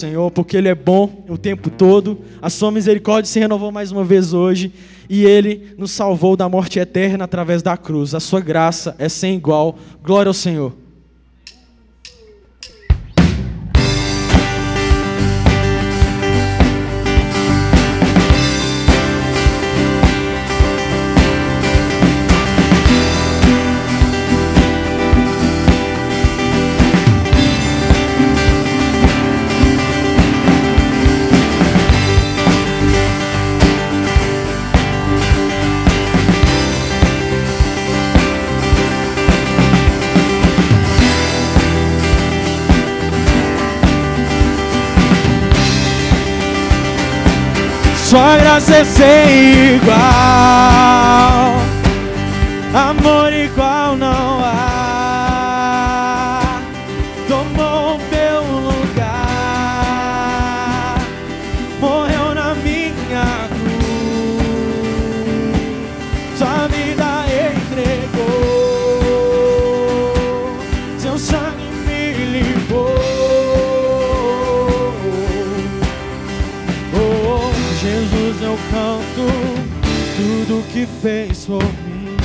Senhor, porque Ele é bom o tempo todo, a sua misericórdia se renovou mais uma vez hoje, e Ele nos salvou da morte eterna através da cruz. A sua graça é sem igual. Glória ao Senhor. Sua graça é sem igual, amor igual fez por mim.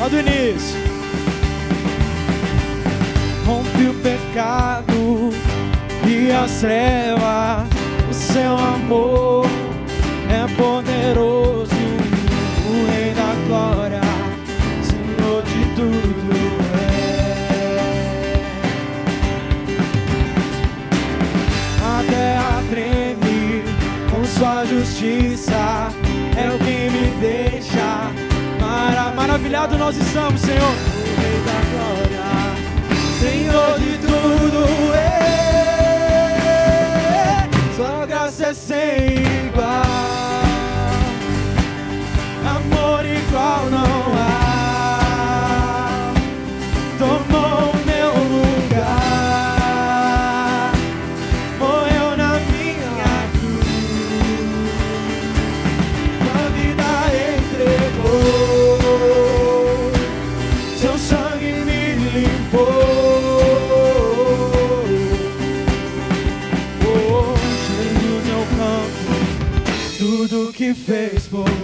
Lá do início. Rompe o pecado e as trevas, o seu amor é poderoso, justiça, é o que me deixa mara- maravilhado. Nós estamos, Senhor, o Rei da Glória, Senhor de tudo. Sua graça é sem igual, amor igual não tudo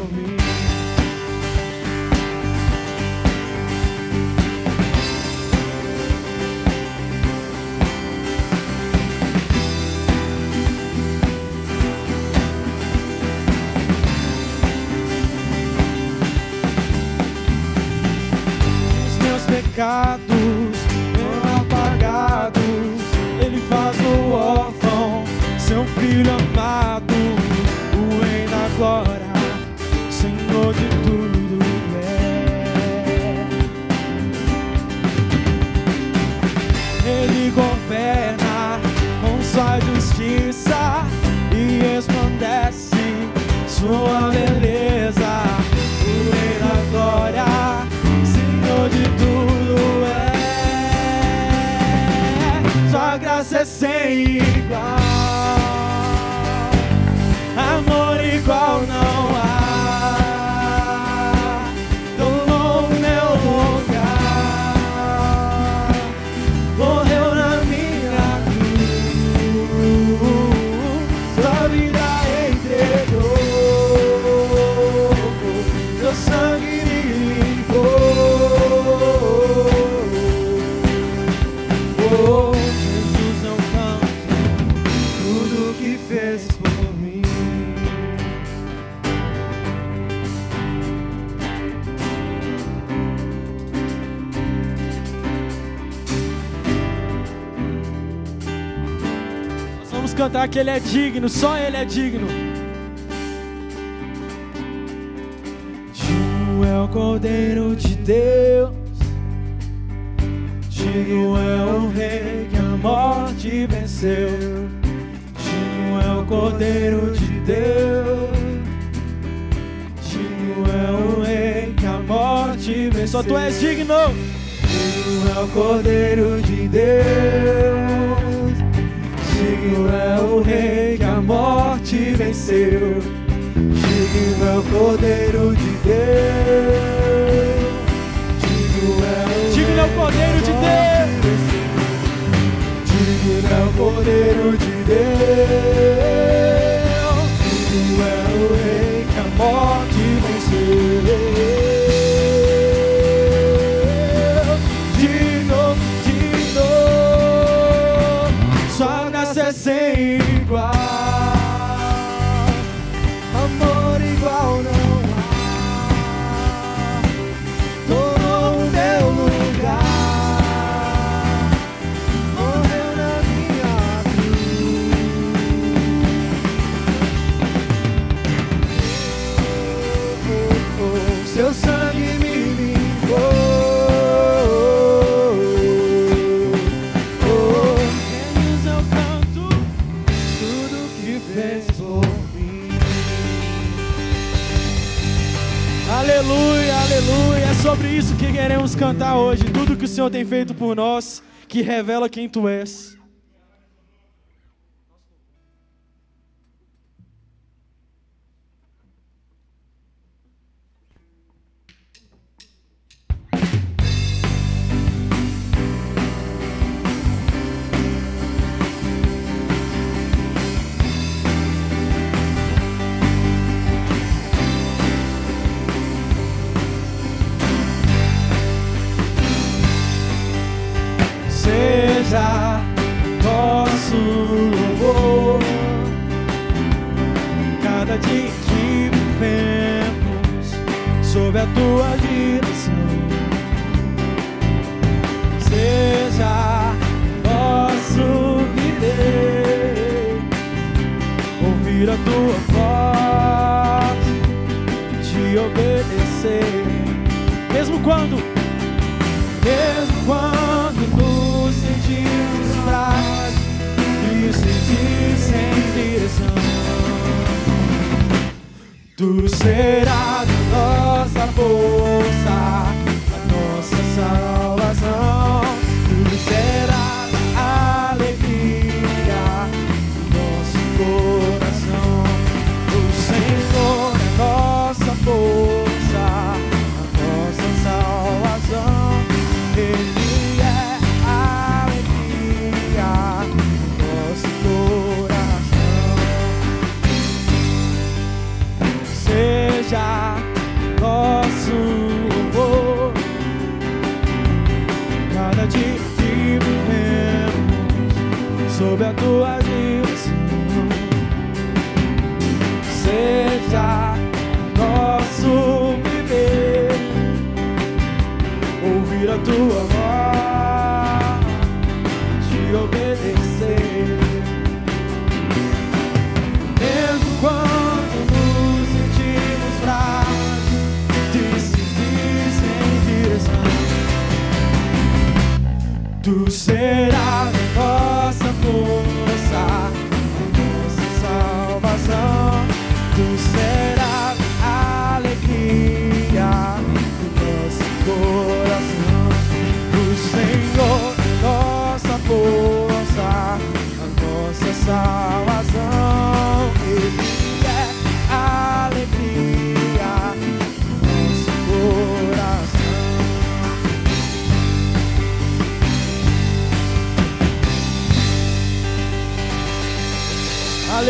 cantar que Ele é digno, só Ele é digno. Digno é o Cordeiro de Deus, digno é o Rei que a morte venceu. Digno é o Cordeiro de Deus, digno é o Rei que a morte venceu. Só Tu és digno. Digno é o Cordeiro de Deus. Digno é o Rei que a morte venceu. Digno é o Cordeiro de Deus. Digno é o Digno é o Cordeiro de Deus. Digno é o Cordeiro de Deus. Digno é o Rei que a morte que queremos cantar hoje. Tudo que o Senhor tem feito por nós, que revela quem tu és.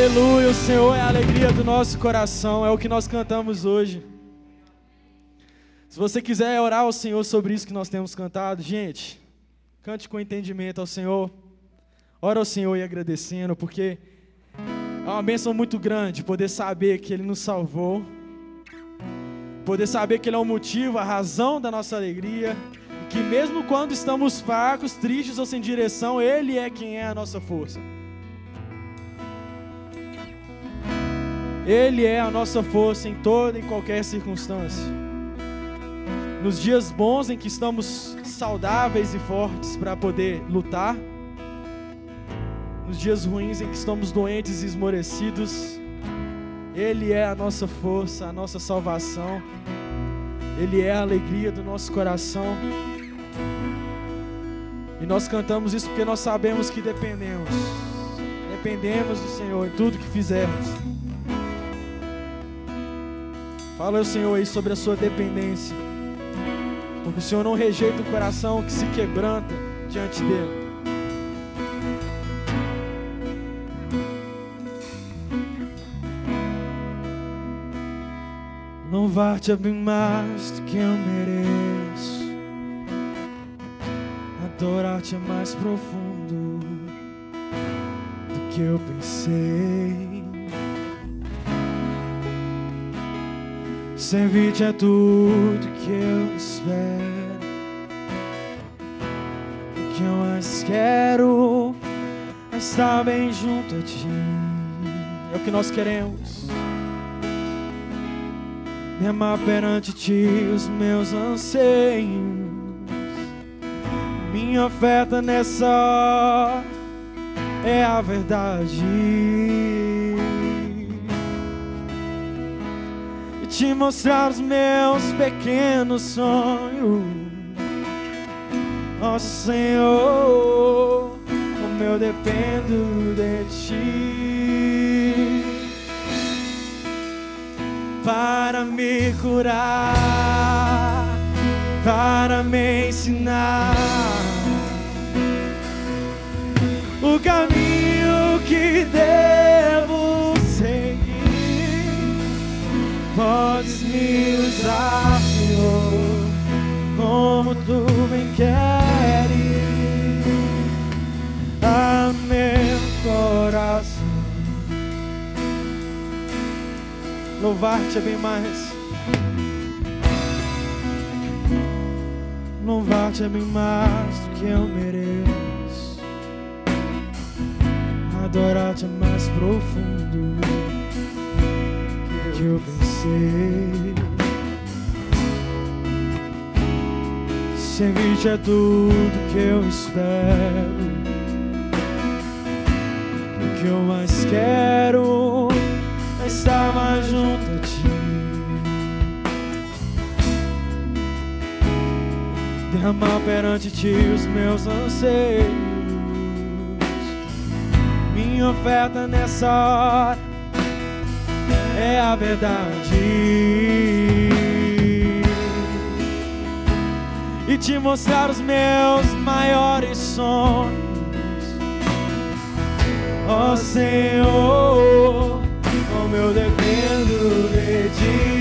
Aleluia, o Senhor é a alegria do nosso coração, é o que nós cantamos hoje. Se você quiser orar ao Senhor sobre isso que nós temos cantado, gente, cante com entendimento ao Senhor. Ora ao Senhor e agradecendo, porque é uma bênção muito grande poder saber que Ele nos salvou, poder saber que Ele é o motivo, a razão da nossa alegria, que mesmo quando estamos fracos, tristes ou sem direção, Ele é quem é a nossa força. Ele é a nossa força em toda e qualquer circunstância. Nos dias bons em que estamos saudáveis e fortes para poder lutar, nos dias ruins em que estamos doentes e esmorecidos, Ele é a nossa força, a nossa salvação, Ele é a alegria do nosso coração. E nós cantamos isso porque nós sabemos que dependemos. dependemos do Senhor em tudo que fizermos. Fala, Senhor, aí sobre a sua dependência. Porque o Senhor não rejeita o coração que se quebranta diante dele. Louvar-te é bem mais do que eu mereço. Adorar-te é mais profundo do que eu pensei. Servir-te é tudo que eu espero. O que eu mais quero é estar bem junto a ti. É o que nós queremos derramar perante ti os meus anseios. Minha oferta nessa hora é a verdade. Te mostrar os meus pequenos sonhos. Ó oh, Senhor, como eu dependo de ti para me curar, para me ensinar o caminho que devo Podes me usar, Senhor, como tu me queres. A meu coração. Louvar-te é bem mais. Louvar-te é bem mais do que eu mereço. Adorar-te é mais profundo que eu pensei. Servir-te é tudo que eu espero. O que eu mais quero é estar mais junto a ti. Derramar perante ti os meus anseios. Minha oferta nessa hora é a verdade. E te mostrar os meus maiores sonhos. Ó oh, Senhor como eu dependo de ti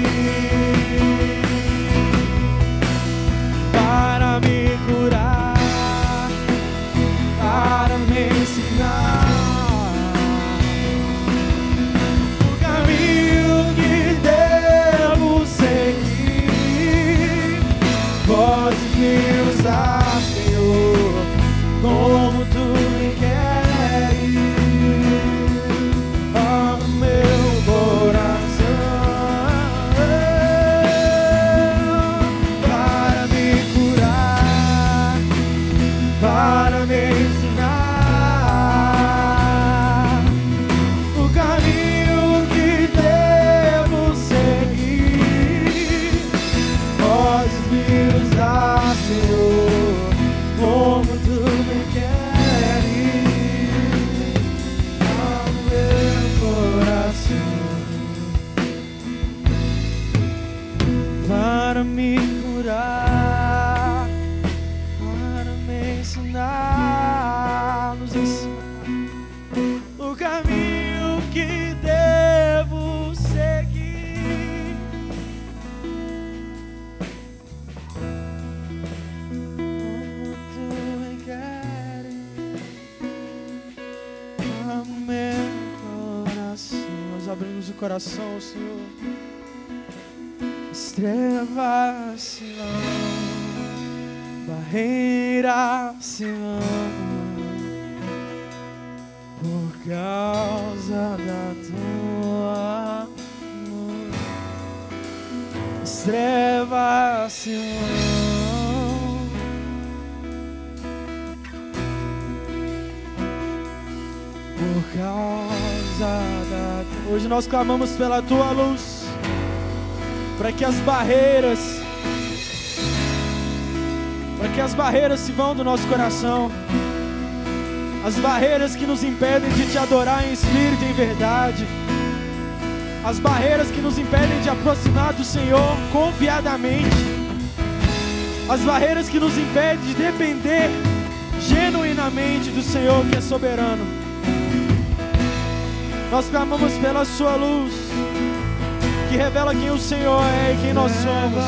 vão, barreiras se por causa da tua. Estrelas se. Por causa da Hoje nós clamamos pela tua luz, para que as barreiras, para que as barreiras se vão do nosso coração, as barreiras que nos impedem de te adorar em espírito e em verdade, as barreiras que nos impedem de aproximar do Senhor confiadamente, as barreiras que nos impedem de depender genuinamente do Senhor que é soberano. Nós clamamos pela Sua luz, que revela quem o Senhor é e quem nós somos.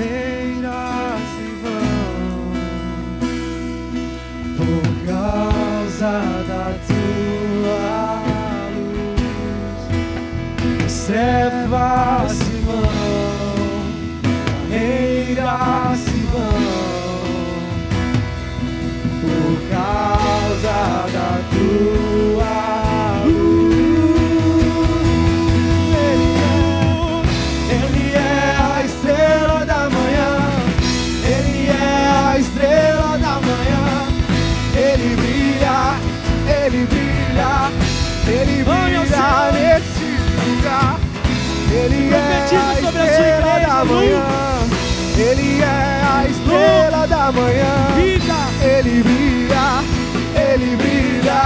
Barreiras se vão, por causa da tua luz. Trevas se vão, barreiras se da manhã, Ele é a estrela da manhã. Ele brilha, ele brilha,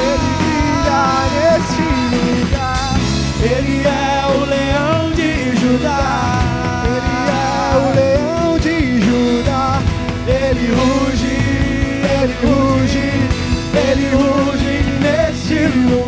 ele brilha neste lugar. Ele é o leão de Judá. Ele é o leão de Judá. Ele ruge, ele ruge, ele ruge neste lugar.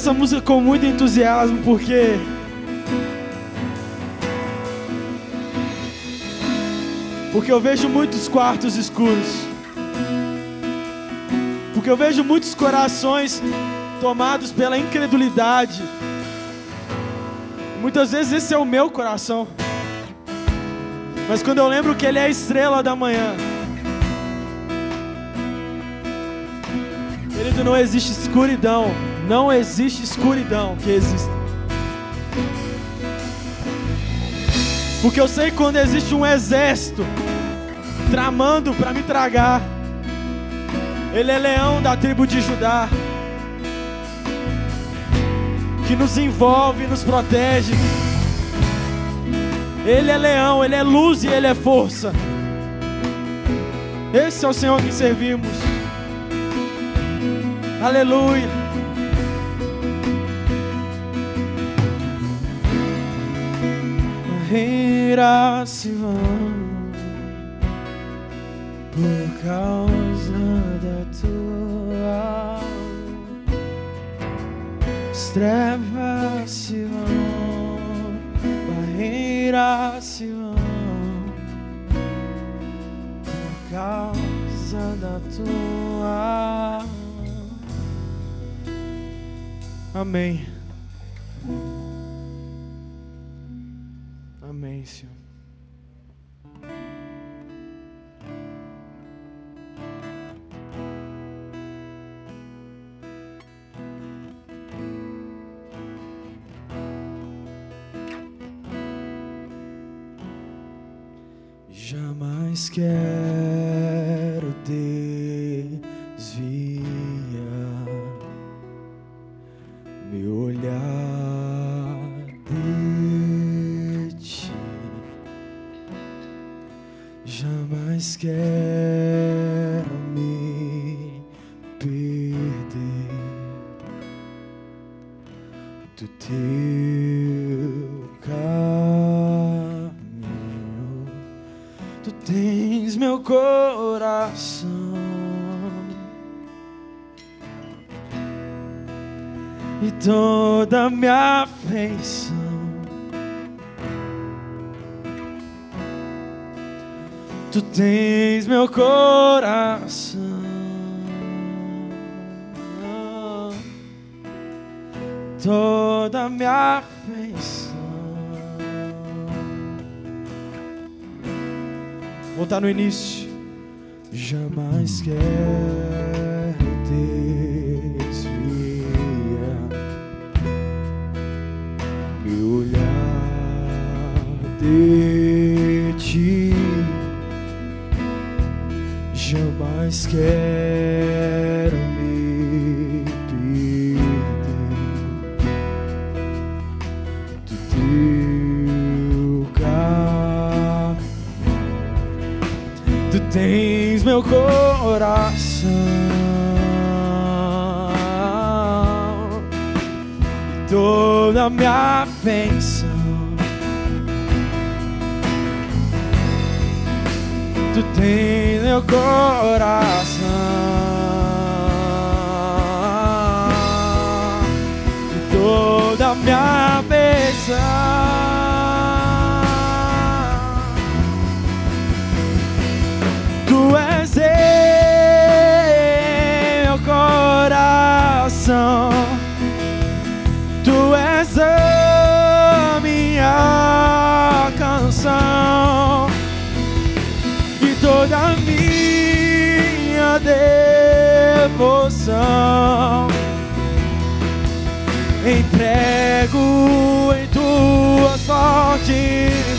Essa música com muito entusiasmo porque porque eu vejo muitos quartos escuros. Porque eu vejo muitos corações tomados pela incredulidade. Muitas vezes esse é o meu coração. Mas quando eu lembro que Ele é a estrela da manhã, querido, não existe escuridão, não existe escuridão que exista. Porque eu sei quando existe um exército tramando para me tragar. Ele é leão da tribo de Judá, que nos envolve e nos protege. Ele é leão, ele é luz e ele é força. Esse é o Senhor que servimos. Aleluia. Barreiras se vão por causa da tua. As trevas se vão, barreiras se vão por causa da tua. Amém. Amém, tens meu coração. Toda minha afeição. Voltar no início. Jamais quero desviar e toda minha devoção. Entrego em tuas fortes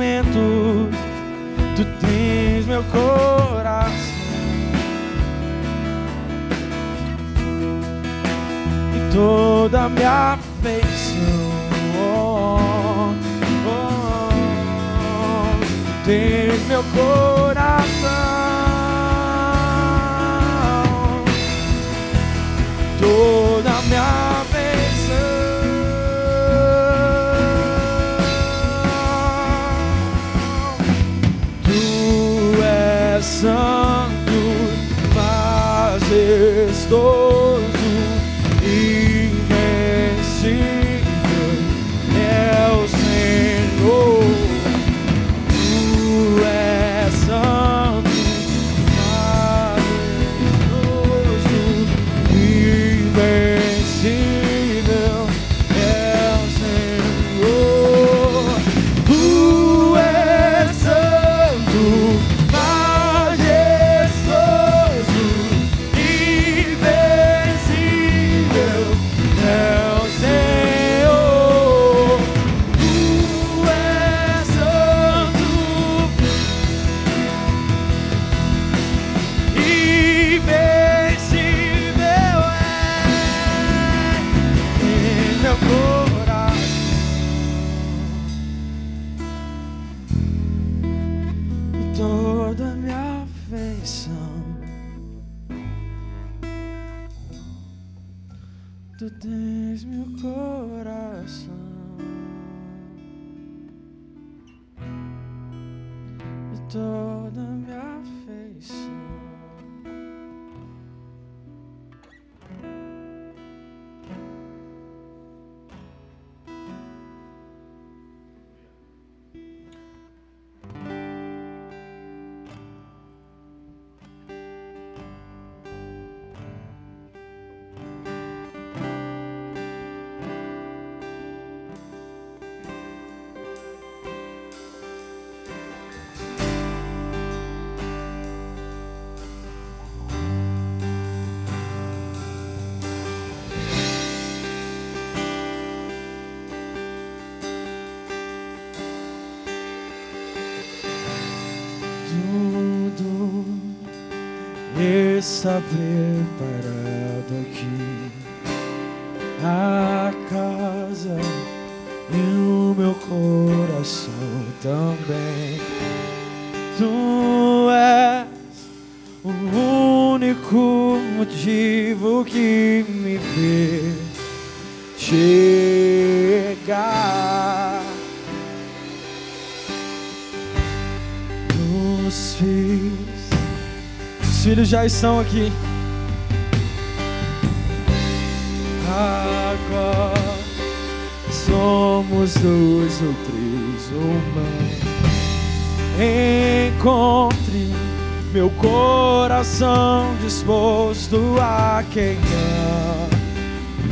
pensamentos, tu tens meu coração. E toda minha afeição. Oh, oh, oh, tu tens meu coração. Toda está já estão aqui. Agora somos dois ou três ou mais. Encontre meu coração disposto a queimar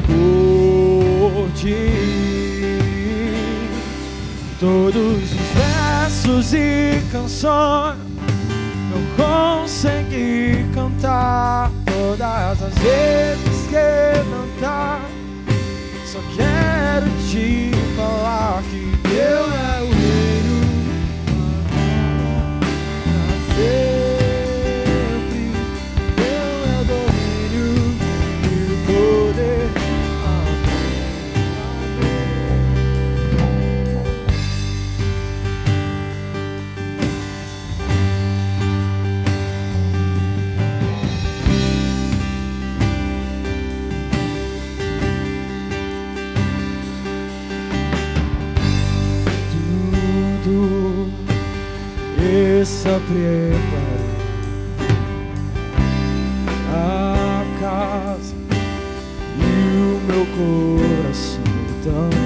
por ti. Todos os versos e canções eu consegui cantar todas as vezes que cantar. Só quero te falar que eu é está preparado. A casa e o meu coração também.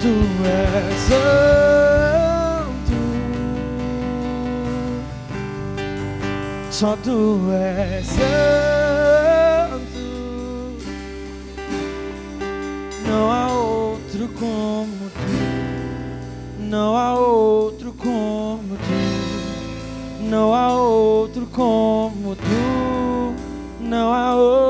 Tu és santo. Só tu és santo. Não há outro como tu. Não há outro como tu. Não há outro como tu. Não há outro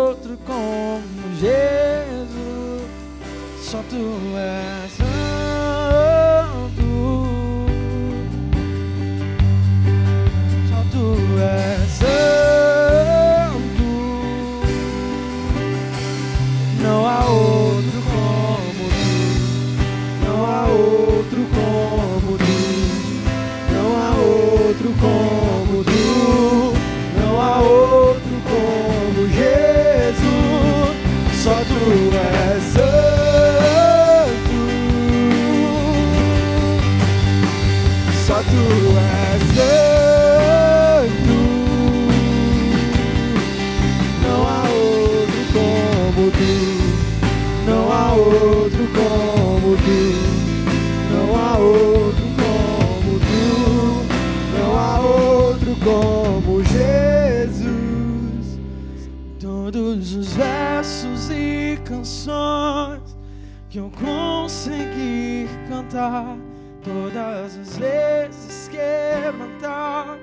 as vezes quebrantar.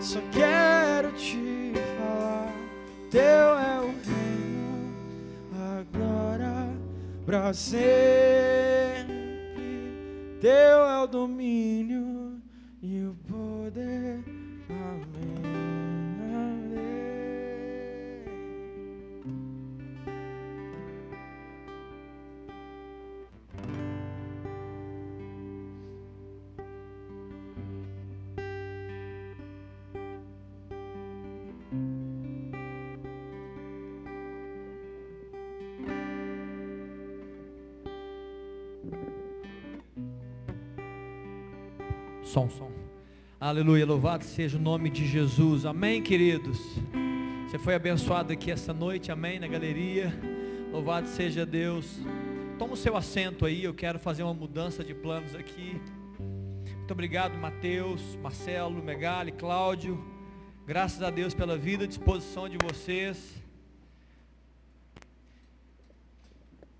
Só quero te falar, teu é o reino, agora pra sempre. Teu é o domínio Som, som. Aleluia, louvado seja o nome de Jesus. Amém, queridos. Você foi abençoado aqui essa noite, amém, na galeria. Louvado seja Deus. Toma o seu assento aí, eu quero fazer uma mudança de planos aqui. Muito obrigado, Mateus, Marcelo, Megali, Cláudio. Graças a Deus pela vida disposição de vocês.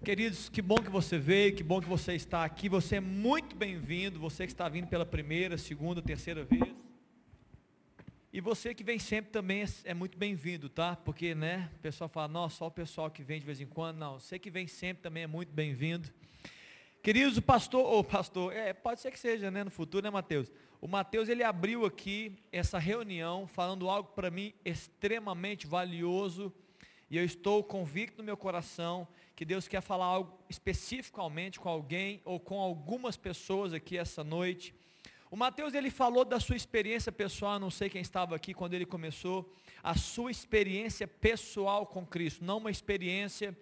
Queridos, que bom que você veio, que bom que você está aqui. Você é muito bem-vindo, você que está vindo pela primeira, segunda, terceira vez. E você que vem sempre também é, é muito bem-vindo, tá? Porque, né, o pessoal fala, não, só o pessoal que vem de vez em quando. Não, você que vem sempre também é muito bem-vindo. Queridos, o pastor, ou pastor, é, pode ser que seja, né, no futuro, né, Mateus? O Mateus, ele abriu aqui essa reunião falando algo para mim extremamente valioso, e eu estou convicto no meu coração que Deus quer falar algo especificamente com alguém ou com algumas pessoas aqui essa noite. O Mateus ele falou da sua experiência pessoal, não sei quem estava aqui quando ele começou, a sua experiência pessoal com Cristo, não uma experiência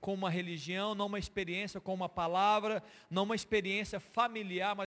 com uma religião, não uma experiência com uma palavra, não uma experiência familiar, mas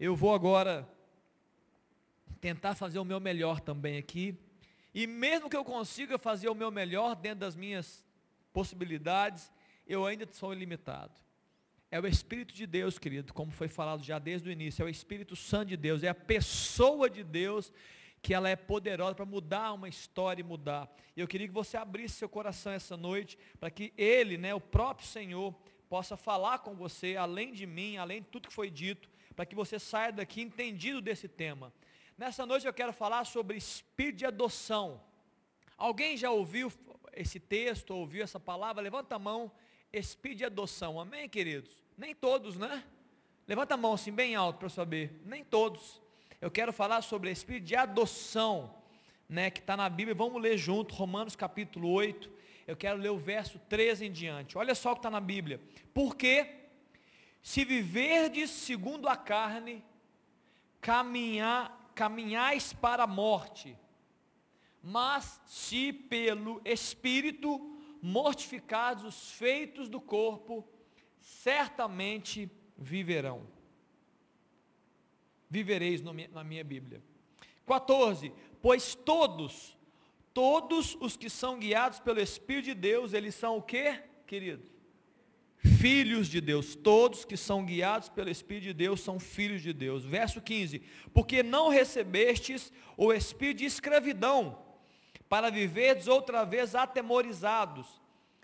Eu vou agora tentar fazer o meu melhor também aqui. E mesmo que eu consiga fazer o meu melhor dentro das minhas possibilidades, eu ainda sou ilimitado. É o Espírito de Deus, querido, como foi falado já desde o início, é o Espírito Santo de Deus, é a pessoa de Deus que ela é poderosa para mudar uma história e mudar. E eu queria que você abrisse seu coração essa noite, para que Ele, né, o próprio Senhor, possa falar com você, além de mim, além de tudo que foi dito, para que você saia daqui entendido desse tema. Nessa noite eu quero falar sobre espírito de adoção. Alguém já ouviu esse texto, ouviu essa palavra? Levanta a mão, espírito de adoção. Amém, queridos? Nem todos, né? Levanta a mão assim bem alto para saber. Nem todos. Eu quero falar sobre espírito de adoção, né, que está na Bíblia. Vamos ler junto, Romanos capítulo 8. Eu quero ler o verso 13 em diante. Olha só o que está na Bíblia. Porque se viverdes segundo a carne, caminhar, caminhais para a morte, mas se pelo Espírito mortificados os feitos do corpo, certamente viverão. Vivereis na minha Bíblia. 14. Pois todos, todos os que são guiados pelo Espírito de Deus, eles são o que, querido? Filhos de Deus. Todos que são guiados pelo Espírito de Deus são filhos de Deus. Verso 15: Porque não recebestes o espírito de escravidão, para viverdes outra vez atemorizados,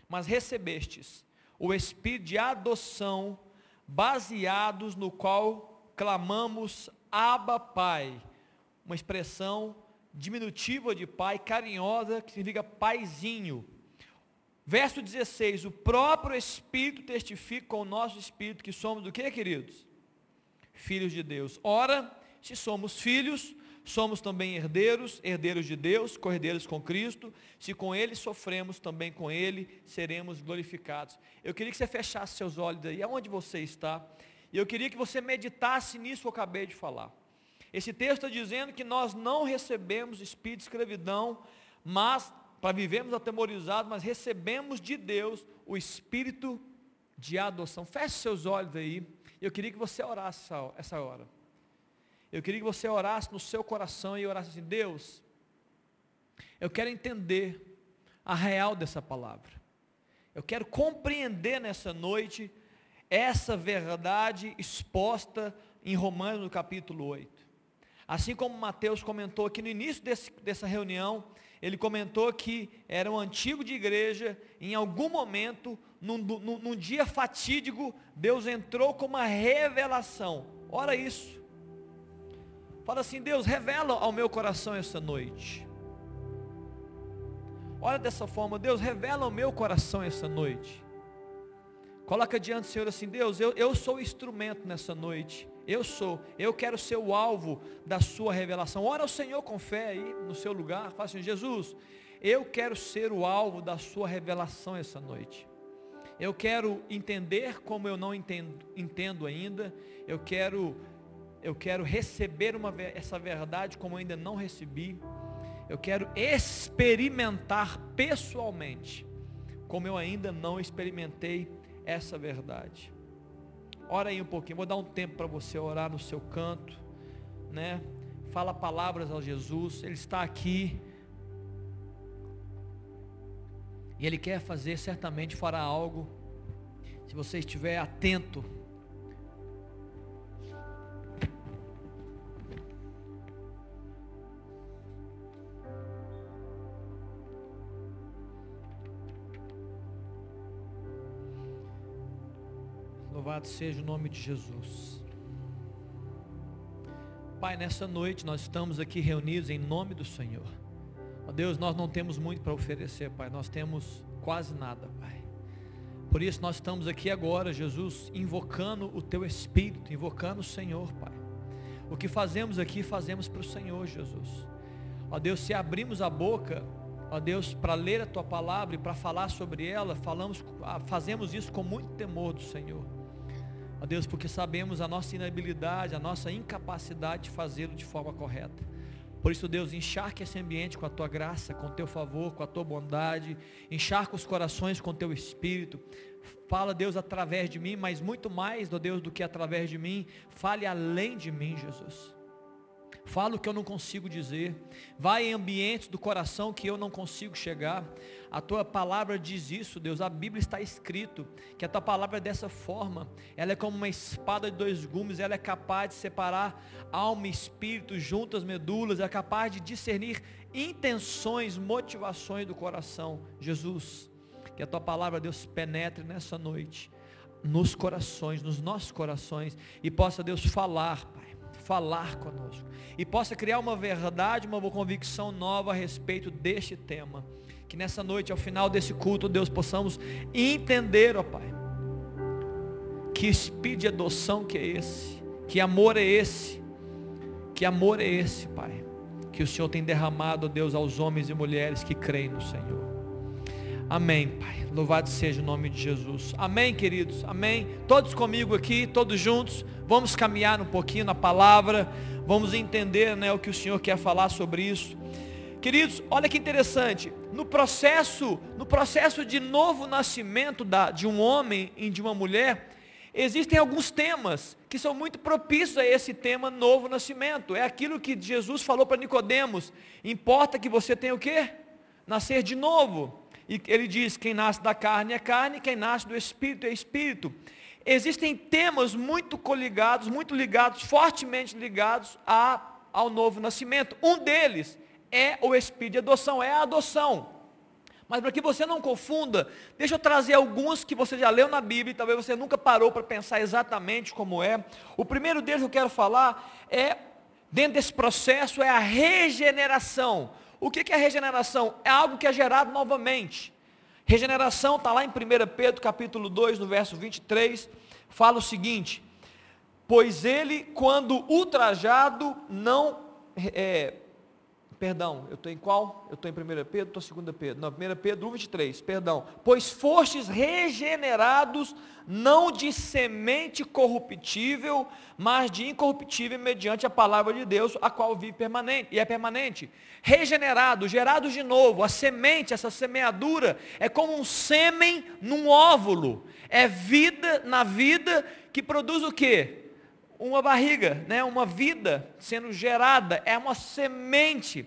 mas recebestes o espírito de adoção, baseados no qual clamamos Abba Pai. Uma expressão diminutiva de pai, carinhosa, que significa paizinho. Verso 16, o próprio Espírito testifica com o nosso Espírito que somos do que, queridos? Filhos de Deus. Ora, se somos filhos, somos também herdeiros, herdeiros de Deus, cordeiros com Cristo. Se com Ele sofremos, também com Ele seremos glorificados. Eu queria que você fechasse seus olhos aí, aonde você está. E eu queria que você meditasse nisso que eu acabei de falar. Esse texto está dizendo que nós não recebemos espírito de escravidão, mas para vivermos atemorizados, mas recebemos de Deus o espírito de adoção. Feche seus olhos aí. Eu queria que você orasse essa, hora. Eu queria que você orasse no seu coração e orasse assim: Deus, eu quero entender a real dessa palavra. Eu quero compreender nessa noite essa verdade exposta em Romanos no capítulo 8. Assim como Mateus comentou aqui no início desse, dessa reunião, ele comentou que era um antigo de igreja, em algum momento, num, num, num dia fatídico, Deus entrou com uma revelação. Ora isso. Fala assim, Deus, revela ao meu coração essa noite. Olha dessa forma, Deus, revela ao meu coração essa noite. Coloca diante do Senhor assim, Deus, eu, eu sou o instrumento nessa noite. Eu sou, eu quero ser o alvo da sua revelação. Ora ao Senhor com fé aí no seu lugar. Fala assim, Jesus, eu quero ser o alvo da sua revelação essa noite. Eu quero entender como eu não entendo, entendo ainda. Eu quero, eu quero receber uma, essa verdade como eu ainda não recebi. Eu quero experimentar pessoalmente como eu ainda não experimentei essa verdade. Ora aí um pouquinho, vou dar um tempo para você orar no seu canto, né? Fala palavras ao Jesus, Ele está aqui. E Ele quer fazer, certamente fará algo. Se você estiver atento Louvado seja o nome de Jesus. Pai, nessa noite nós estamos aqui reunidos em nome do Senhor. Ó Deus, nós não temos muito para oferecer, Pai. Nós temos quase nada, Pai. Por isso nós estamos aqui agora, Jesus, invocando o Teu Espírito, invocando o Senhor, Pai. O que fazemos aqui, fazemos para o Senhor, Jesus. Ó Deus, se abrimos a boca, ó Deus, para ler a Tua palavra e para falar sobre ela, falamos, ah, fazemos isso com muito temor do Senhor. Ó Deus, porque sabemos a nossa inabilidade, a nossa incapacidade de fazê-lo de forma correta. Por isso, Deus, encharque esse ambiente com a tua graça, com o teu favor, com a tua bondade. Encharca os corações com o teu espírito. Fala, Deus, através de mim, mas muito mais, ó Deus, do que através de mim. Fale além de mim, Jesus. Fala o que eu não consigo dizer. Vai em ambientes do coração que eu não consigo chegar. A tua palavra diz isso, Deus. A Bíblia está escrito que a tua palavra é dessa forma. Ela é como uma espada de dois gumes. Ela é capaz de separar alma e espírito juntas medulas. É capaz de discernir intenções, motivações do coração. Jesus, que a tua palavra, Deus, penetre nessa noite nos corações, nos nossos corações e possa Deus falar, Pai falar conosco e possa criar uma verdade, uma convicção nova a respeito deste tema. Que nessa noite, ao final desse culto, Deus, possamos entender, ó Pai, que espírito de adoção que é esse, que amor é esse, que amor é esse, Pai, que o Senhor tem derramado, Deus, aos homens e mulheres que creem no Senhor. Amém, Pai. Louvado seja o nome de Jesus. Amém, queridos. Amém. Todos comigo aqui, todos juntos. Vamos caminhar um pouquinho na palavra. Vamos entender né, o que o Senhor quer falar sobre isso. Queridos, olha que interessante. No processo, no processo de novo nascimento da, de um homem e de uma mulher, existem alguns temas que são muito propícios a esse tema novo nascimento. É aquilo que Jesus falou para Nicodemos. Importa que você tenha o quê? Nascer de novo. E ele diz: quem nasce da carne é carne, quem nasce do espírito é espírito. Existem temas muito coligados, muito ligados, fortemente ligados a, ao novo nascimento. Um deles é o espírito de adoção, é a adoção. Mas para que você não confunda, deixa eu trazer alguns que você já leu na Bíblia e talvez você nunca parou para pensar exatamente como é. O primeiro deles que eu quero falar é, dentro desse processo, é a regeneração. O que é regeneração? É algo que é gerado novamente. Regeneração está lá em 1 Pedro capítulo 2, no verso 23, fala o seguinte, pois ele, quando ultrajado, não é, Perdão, eu estou em qual? Eu estou em 1 Pedro, estou em 2 Pedro. Não, 1 Pedro 1, 23, perdão. Pois fostes regenerados, não de semente corruptível, mas de incorruptível mediante a palavra de Deus, a qual vive permanente, e é permanente. Regenerado, gerado de novo, a semente, essa semeadura, é como um sêmen num óvulo. É vida na vida que produz o quê? Uma barriga, né, uma vida sendo gerada, é uma semente.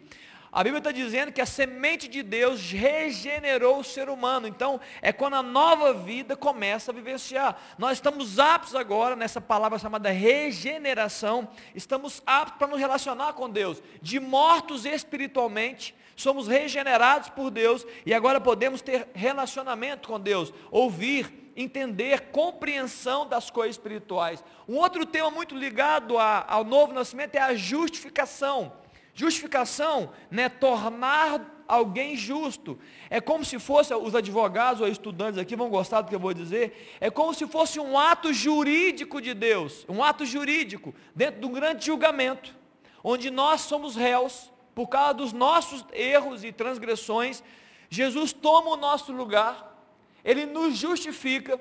A Bíblia está dizendo que a semente de Deus regenerou o ser humano. Então, é quando a nova vida começa a vivenciar. Nós estamos aptos agora, nessa palavra chamada regeneração, estamos aptos para nos relacionar com Deus. De mortos espiritualmente, somos regenerados por Deus e agora podemos ter relacionamento com Deus, ouvir, entender, compreensão das coisas espirituais. Um outro tema muito ligado a, ao novo nascimento é a justificação. Justificação, né, tornar alguém justo. É como se fosse, os advogados ou estudantes aqui vão gostar do que eu vou dizer, é como se fosse um ato jurídico de Deus, um ato jurídico, dentro de um grande julgamento, onde nós somos réus, por causa dos nossos erros e transgressões, Jesus toma o nosso lugar, ele nos justifica.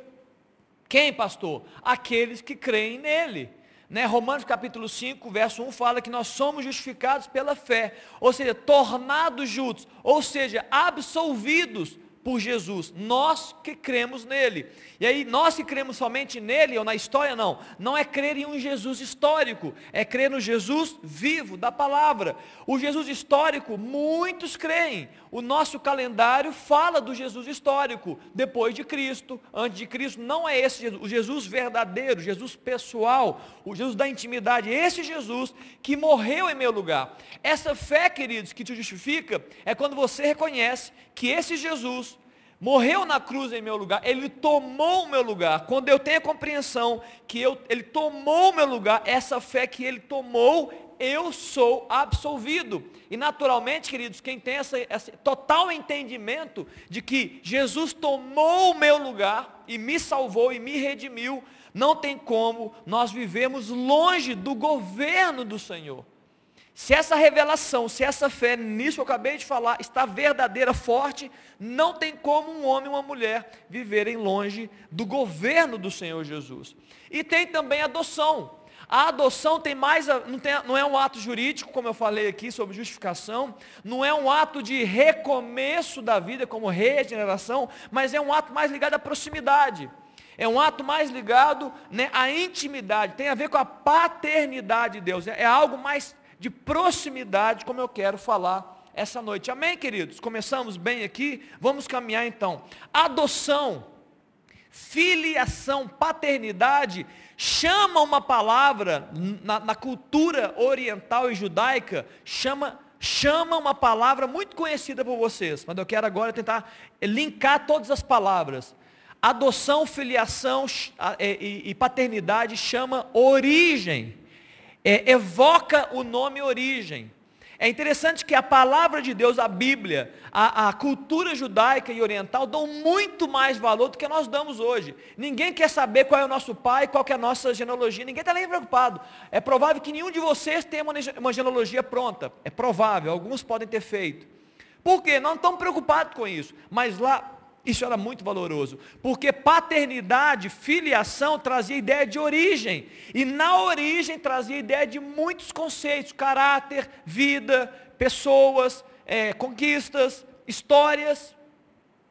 Quem, pastor? Aqueles que creem nele. Né? Romanos capítulo 5, verso 1 fala que nós somos justificados pela fé, ou seja, tornados justos, ou seja, absolvidos por Jesus, nós que cremos nele. E aí, nós que cremos somente nele, ou na história, não, não é crer em um Jesus histórico, é crer no Jesus vivo, da palavra. O Jesus histórico, muitos creem. O nosso calendário fala do Jesus histórico, depois de Cristo, antes de Cristo, não é esse Jesus, o Jesus verdadeiro, Jesus pessoal, o Jesus da intimidade, esse Jesus que morreu em meu lugar. Essa fé, queridos, que te justifica, é quando você reconhece que esse Jesus morreu na cruz em meu lugar, ele tomou o meu lugar. Quando eu tenho a compreensão que eu, ele tomou o meu lugar, essa fé que ele tomou, eu sou absolvido. E naturalmente, queridos, quem tem essa, esse total entendimento de que Jesus tomou o meu lugar e me salvou e me redimiu, não tem como nós vivemos longe do governo do Senhor. Se essa revelação, se essa fé, nisso que eu acabei de falar, está verdadeira, forte, não tem como um homem e uma mulher viverem longe do governo do Senhor Jesus. E tem também adoção. A adoção tem mais, não, tem, não, é um ato jurídico, como eu falei aqui sobre justificação, não é um ato de recomeço da vida, como regeneração, mas é um ato mais ligado à proximidade. É um ato mais ligado né, à intimidade, tem a ver com a paternidade de Deus. É, é algo mais de proximidade, como eu quero falar essa noite. Amém, queridos? Começamos bem aqui, vamos caminhar então. Adoção, filiação, paternidade, chama uma palavra na, na cultura oriental e judaica, chama chama uma palavra muito conhecida por vocês, mas eu quero agora tentar linkar todas as palavras. Adoção, filiação e paternidade chama origem é, evoca o nome origem. É interessante que a palavra de Deus, a Bíblia, a, a, cultura judaica e oriental dão muito mais valor do que nós damos hoje. Ninguém quer saber qual é o nosso pai, qual é a nossa genealogia, ninguém está nem preocupado. É provável que nenhum de vocês tenha uma, genealogia pronta. É provável, alguns podem ter feito. Por quê? Não estão preocupados com isso. Mas lá isso era muito valoroso, porque paternidade, filiação trazia ideia de origem, e na origem trazia ideia de muitos conceitos, caráter, vida, pessoas, é, conquistas, histórias.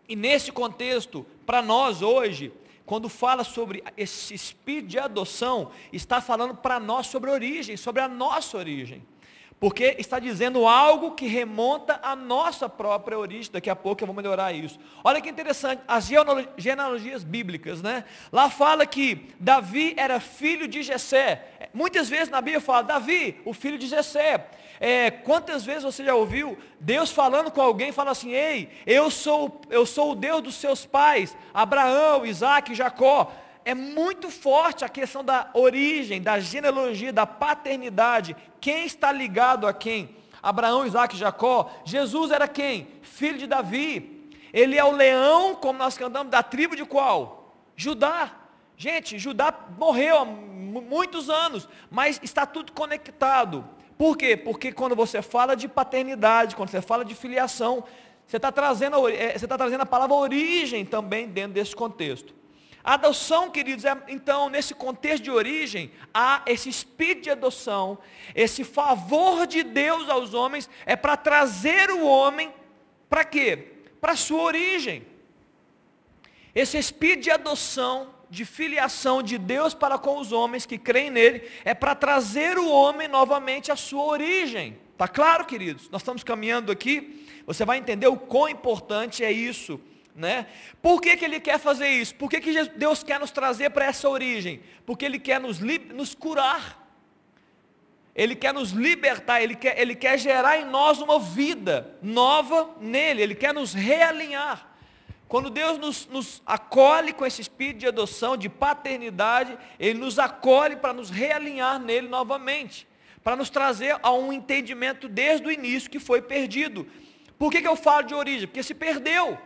E nesse contexto, para nós hoje, quando fala sobre esse espírito de adoção, está falando para nós sobre origem, sobre a nossa origem. Porque está dizendo algo que remonta à nossa própria origem. Daqui a pouco eu vou melhorar isso. Olha que interessante, as genealogias bíblicas, né? Lá fala que Davi era filho de Jessé. Muitas vezes na Bíblia fala, Davi, o filho de Jessé. É, quantas vezes você já ouviu Deus falando com alguém, fala assim, ei, eu sou, eu sou o Deus dos seus pais, Abraão, Isaac, Jacó é muito forte a questão da origem, da genealogia, da paternidade. Quem está ligado a quem? Abraão, Isaac e Jacó. Jesus era quem? Filho de Davi. Ele é o leão, como nós cantamos, da tribo de qual? Judá. Gente, Judá morreu há muitos anos, mas está tudo conectado. Por quê? Porque quando você fala de paternidade, quando você fala de filiação, você está trazendo, é, você está trazendo a palavra origem também dentro desse contexto. A adoção, queridos, é, então, nesse contexto de origem, há esse espírito de adoção, esse favor de Deus aos homens, é para trazer o homem, para quê? Para a sua origem. Esse espírito de adoção, de filiação de Deus para com os homens que creem nele, é para trazer o homem novamente à sua origem. Está claro, queridos? Nós estamos caminhando aqui, você vai entender o quão importante é isso né? Por que, que ele quer fazer isso? Por que, que Deus quer nos trazer para essa origem? Porque Ele quer nos, nos curar. Ele quer nos libertar, ele quer, ele quer gerar em nós uma vida nova nele, Ele quer nos realinhar. Quando Deus nos, nos, acolhe com esse espírito de adoção, de paternidade, Ele nos acolhe para nos realinhar nele novamente, para nos trazer a um entendimento desde o início que foi perdido. Por que, que eu falo de origem? Porque se perdeu.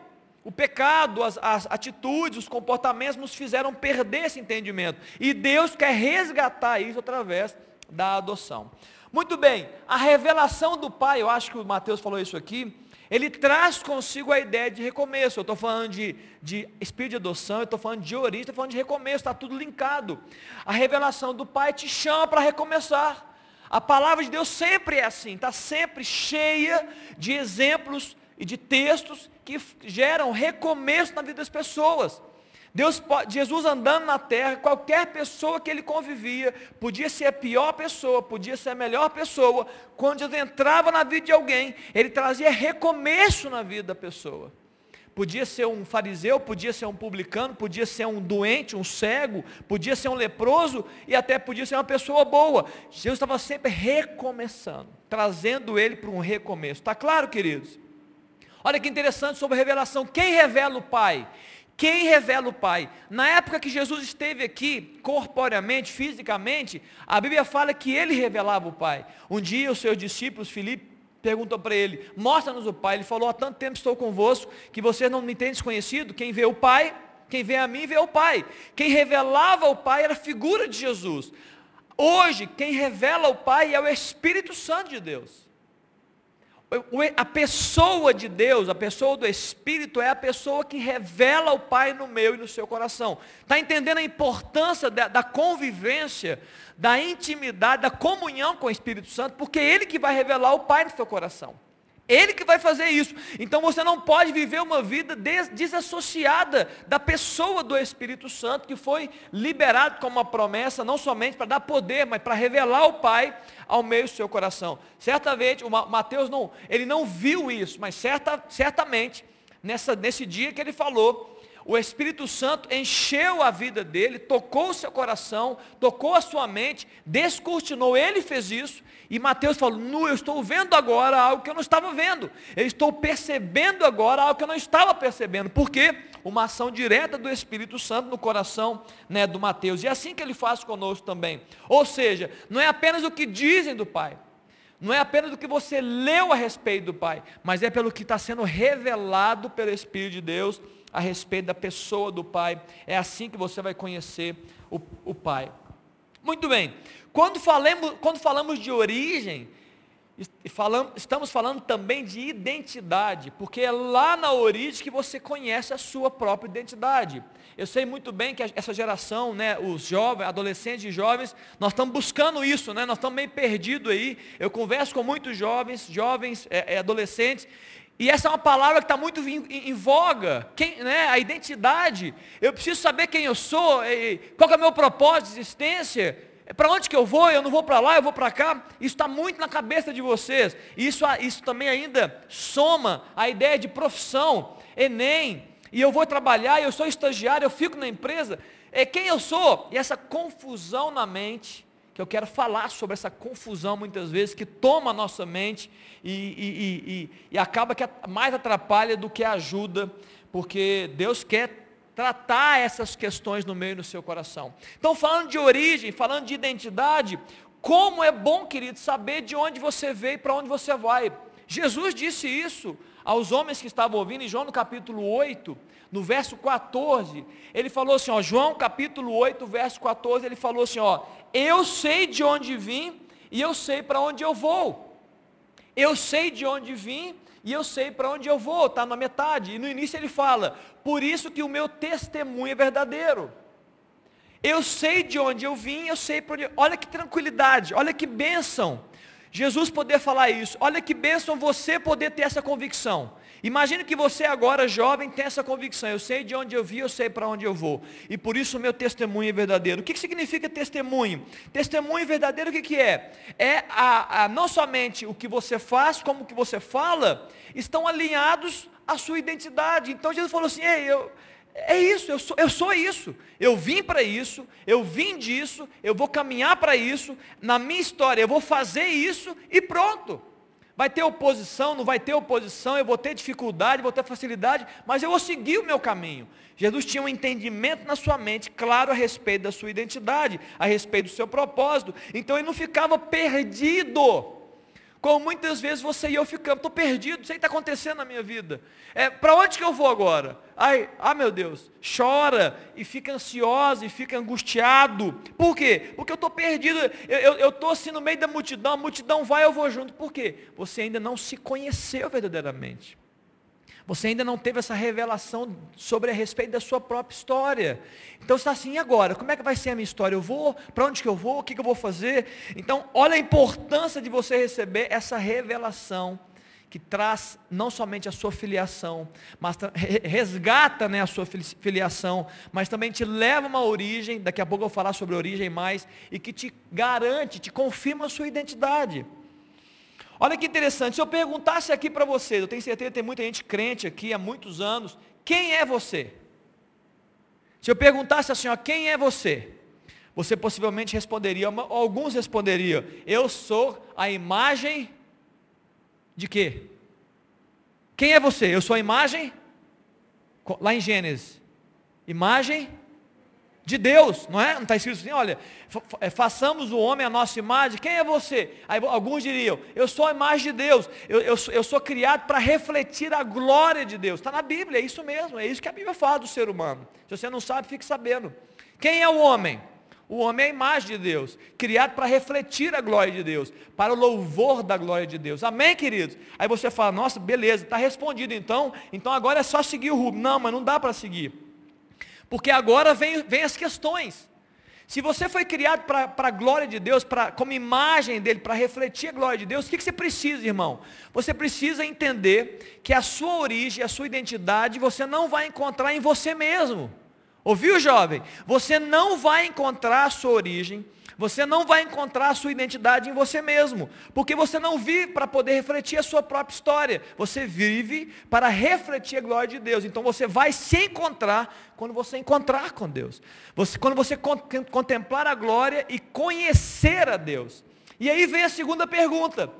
O pecado, as, as, atitudes, os comportamentos nos fizeram perder esse entendimento. E Deus quer resgatar isso através da adoção. Muito bem, a revelação do Pai, eu acho que o Mateus falou isso aqui, ele traz consigo a ideia de recomeço. Eu estou falando de, de espírito de adoção, eu estou falando de origem, estou falando de recomeço, está tudo linkado. A revelação do Pai te chama para recomeçar. A palavra de Deus sempre é assim, está sempre cheia de exemplos e de textos que geram recomeço na vida das pessoas. Deus, Jesus andando na terra, qualquer pessoa que ele convivia, podia ser a pior pessoa, podia ser a melhor pessoa, quando Jesus entrava na vida de alguém, ele trazia recomeço na vida da pessoa. Podia ser um fariseu, podia ser um publicano, podia ser um doente, um cego, podia ser um leproso e até podia ser uma pessoa boa. Jesus estava sempre recomeçando, trazendo ele para um recomeço. Está claro, queridos? Olha que interessante sobre a revelação. Quem revela o Pai? Quem revela o Pai? Na época que Jesus esteve aqui, corporeamente, fisicamente, a Bíblia fala que ele revelava o Pai. Um dia os seus discípulos, Filipe, perguntou para ele, mostra-nos o Pai. Ele falou, há tanto tempo estou convosco, que vocês não me têm desconhecido. Quem vê o Pai, quem vê a mim, vê o Pai. Quem revelava o Pai era a figura de Jesus. Hoje, quem revela o Pai é o Espírito Santo de Deus. A pessoa de Deus, a pessoa do Espírito, é a pessoa que revela o Pai no meu e no seu coração. Está entendendo a importância da, da, convivência, da intimidade, da comunhão com o Espírito Santo? Porque é Ele que vai revelar o Pai no seu coração. Ele que vai fazer isso. Então você não pode viver uma vida des desassociada da pessoa do Espírito Santo, que foi liberado como uma promessa, não somente para dar poder, mas para revelar o Pai ao meio do seu coração. Certamente, o Mateus não, ele não viu isso, mas certa, certamente, nessa, nesse dia que ele falou, o Espírito Santo encheu a vida dele, tocou o seu coração, tocou a sua mente, descortinou, ele fez isso, e Mateus falou: Nu, eu estou vendo agora algo que eu não estava vendo. Eu estou percebendo agora algo que eu não estava percebendo. Por quê? Uma ação direta do Espírito Santo no coração né, do Mateus. E é assim que ele faz conosco também. Ou seja, não é apenas o que dizem do Pai. Não é apenas o que você leu a respeito do Pai, mas é pelo que está sendo revelado pelo Espírito de Deus a respeito da pessoa do Pai. É assim que você vai conhecer o, o Pai. Muito bem. Quando falamos, quando falamos de origem, estamos falando também de identidade, porque é lá na origem que você conhece a sua própria identidade. Eu sei muito bem que essa geração, né, os jovens, adolescentes e jovens, nós estamos buscando isso, né, nós estamos meio perdidos aí. Eu converso com muitos jovens, jovens, é, é, adolescentes, e essa é uma palavra que está muito em, em, em voga, quem, né, a identidade. Eu preciso saber quem eu sou, qual é o meu propósito de existência, para onde que eu vou? Eu não vou para lá, eu vou para cá. Isso está muito na cabeça de vocês. Isso, isso também ainda soma a ideia de profissão, Enem. E eu vou trabalhar, eu sou estagiário, eu fico na empresa. É quem eu sou? E essa confusão na mente, que eu quero falar sobre essa confusão muitas vezes, que toma a nossa mente e, e, e, e acaba que mais atrapalha do que ajuda, porque Deus quer tratar essas questões no meio do seu coração. Então, falando de origem, falando de identidade, como é bom, querido, saber de onde você veio e para onde você vai. Jesus disse isso aos homens que estavam ouvindo em João no capítulo 8, no verso 14. Ele falou assim, ó, João capítulo 8, verso 14, ele falou assim, ó, eu sei de onde vim e eu sei para onde eu vou. Eu sei de onde vim e eu sei para onde eu vou, está na metade. E no início ele fala, por isso que o meu testemunho é verdadeiro. Eu sei de onde eu vim, eu sei para onde. Olha que tranquilidade, olha que bênção. Jesus poder falar isso. Olha que bênção você poder ter essa convicção. Imagine que você agora, jovem, tem essa convicção. Eu sei de onde eu vi, eu sei para onde eu vou. E por isso o meu testemunho é verdadeiro. O que, que significa testemunho? Testemunho verdadeiro o que, que é? É a, a, não somente o que você faz, como o que você fala, estão alinhados à sua identidade. Então Jesus falou assim, Ei, eu, é isso, eu sou, eu sou isso. Eu vim para isso, eu vim disso, eu vou caminhar para isso, na minha história eu vou fazer isso e pronto. Vai ter oposição, não vai ter oposição, eu vou ter dificuldade, vou ter facilidade, mas eu vou seguir o meu caminho. Jesus tinha um entendimento na sua mente, claro, a respeito da sua identidade, a respeito do seu propósito. Então ele não ficava perdido como muitas vezes você e eu ficamos, estou perdido, isso aí está acontecendo na minha vida. É, Para onde que eu vou agora? Ai, ah meu Deus, chora e fica ansioso e fica angustiado. Por quê? Porque eu estou perdido, eu estou assim no meio da multidão, a multidão vai, eu vou junto. Por quê? Você ainda não se conheceu verdadeiramente. Você ainda não teve essa revelação sobre a respeito da sua própria história. Então está assim, e agora? Como é que vai ser a minha história? Eu vou? Para onde que eu vou? O que, que eu vou fazer? Então, olha a importância de você receber essa revelação que traz não somente a sua filiação, mas resgata né, a sua filiação, mas também te leva a uma origem, daqui a pouco eu vou falar sobre origem mais, e que te garante, te confirma a sua identidade. Olha que interessante, se eu perguntasse aqui para vocês, eu tenho certeza que tem muita gente crente aqui há muitos anos, quem é você? Se eu perguntasse assim, ó, quem é você? Você possivelmente responderia, alguns responderiam, eu sou a imagem de quê? Quem é você? Eu sou a imagem, lá em Gênesis, imagem de Deus, não é? Não está escrito assim, olha, é, façamos o homem a nossa imagem, quem é você? Aí alguns diriam, eu sou a imagem de Deus, eu, eu, eu sou criado para refletir a glória de Deus, está na Bíblia, é isso mesmo, é isso que a Bíblia fala do ser humano, se você não sabe, fique sabendo, quem é o homem? O homem é a imagem de Deus, criado para refletir a glória de Deus, para o louvor da glória de Deus. Amém, queridos? Aí você fala, nossa, beleza, está respondido então, então agora é só seguir o rumo. Não, mas não dá para seguir. Porque agora vem, vem as questões. Se você foi criado para a glória de Deus, pra, como imagem dele, para refletir a glória de Deus, o que, que você precisa, irmão? Você precisa entender que a sua origem, a sua identidade, você não vai encontrar em você mesmo. Ouviu, jovem? Você não vai encontrar a sua origem, você não vai encontrar a sua identidade em você mesmo, porque você não vive para poder refletir a sua própria história, você vive para refletir a glória de Deus. Então você vai se encontrar quando você encontrar com Deus, você, quando você contemplar a glória e conhecer a Deus. E aí vem a segunda pergunta: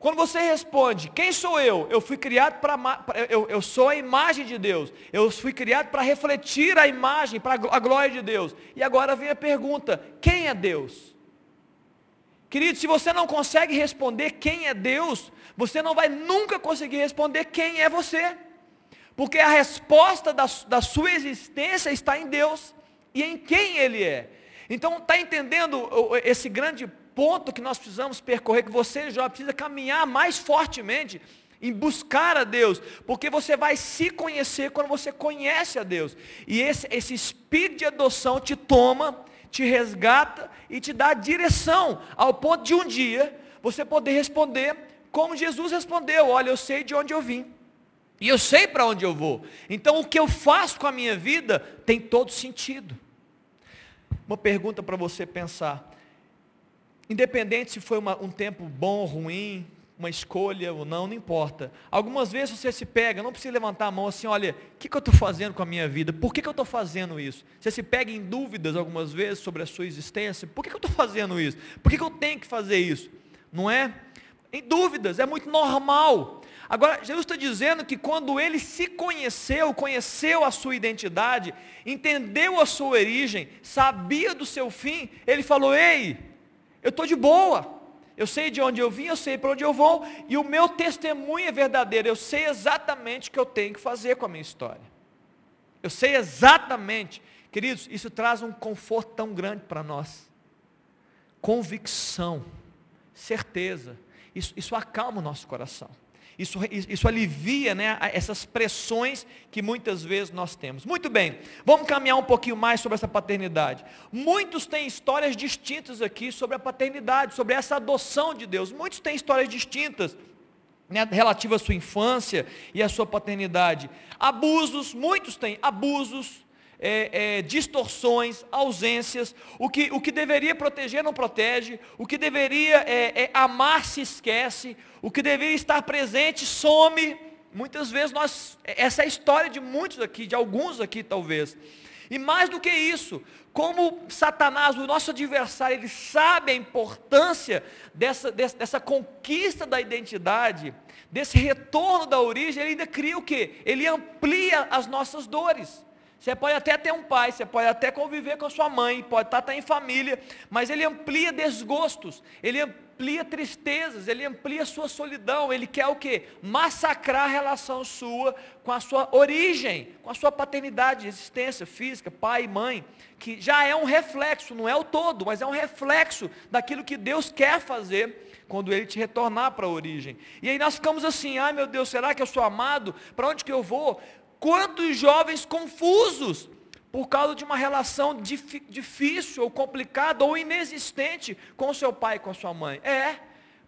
quando você responde, quem sou eu? Eu fui criado para. Eu, eu sou a imagem de Deus. Eu fui criado para refletir a imagem, para a glória de Deus. E agora vem a pergunta: quem é Deus? Querido, se você não consegue responder quem é Deus, você não vai nunca conseguir responder quem é você. Porque a resposta da, da sua existência está em Deus e em quem Ele é. Então, está entendendo esse grande ponto que nós precisamos percorrer, que você já precisa caminhar mais fortemente em buscar a Deus, porque você vai se conhecer quando você conhece a Deus. E esse, esse espírito de adoção te toma, te resgata e te dá direção, ao ponto de um dia você poder responder como Jesus respondeu: Olha, eu sei de onde eu vim. E eu sei para onde eu vou. Então o que eu faço com a minha vida tem todo sentido. Uma pergunta para você pensar. Independente se foi uma, um tempo bom ou ruim, uma escolha ou não, não importa. Algumas vezes você se pega, não precisa levantar a mão assim, olha, o que, que eu estou fazendo com a minha vida? Por que, que eu estou fazendo isso? Você se pega em dúvidas algumas vezes sobre a sua existência, por que, que eu estou fazendo isso? Por que, que eu tenho que fazer isso? Não é? Em dúvidas, é muito normal. Agora, Jesus está dizendo que quando ele se conheceu, conheceu a sua identidade, entendeu a sua origem, sabia do seu fim, ele falou: Ei, eu estou de boa. Eu sei de onde eu vim, eu sei para onde eu vou, e o meu testemunho é verdadeiro. Eu sei exatamente o que eu tenho que fazer com a minha história. Eu sei exatamente. Queridos, isso traz um conforto tão grande para nós. Convicção, certeza. Isso, isso acalma o nosso coração. Isso, isso alivia né, essas pressões que muitas vezes nós temos. Muito bem, vamos caminhar um pouquinho mais sobre essa paternidade. Muitos têm histórias distintas aqui sobre a paternidade, sobre essa adoção de Deus. Muitos têm histórias distintas. Né, à sua infância e à sua paternidade. Abusos, muitos têm abusos, é, é, distorções, ausências, o que, o que deveria proteger não protege, o que deveria é, é, amar se esquece, o que deveria estar presente some. Muitas vezes nós, essa é a história de muitos aqui, de alguns aqui talvez. E mais do que isso, como Satanás, o nosso adversário, ele sabe a importância dessa, dessa, dessa, conquista da identidade, desse retorno da origem, ele ainda cria o quê? Ele amplia as nossas dores. Você pode até ter um pai, você pode até conviver com a sua mãe, pode estar até em família, mas ele amplia desgostos, ele amplia tristezas, ele amplia sua solidão, ele quer o quê? Massacrar a relação sua com a sua origem, com a sua paternidade, existência física, pai e mãe, que já é um reflexo, não é o todo, mas é um reflexo daquilo que Deus quer fazer quando ele te retornar para a origem. E aí nós ficamos assim, ai meu Deus, será que eu sou amado? Para onde que eu vou? Quantos jovens confusos por causa de uma relação difícil ou complicada ou inexistente com o seu pai e com a sua mãe? É.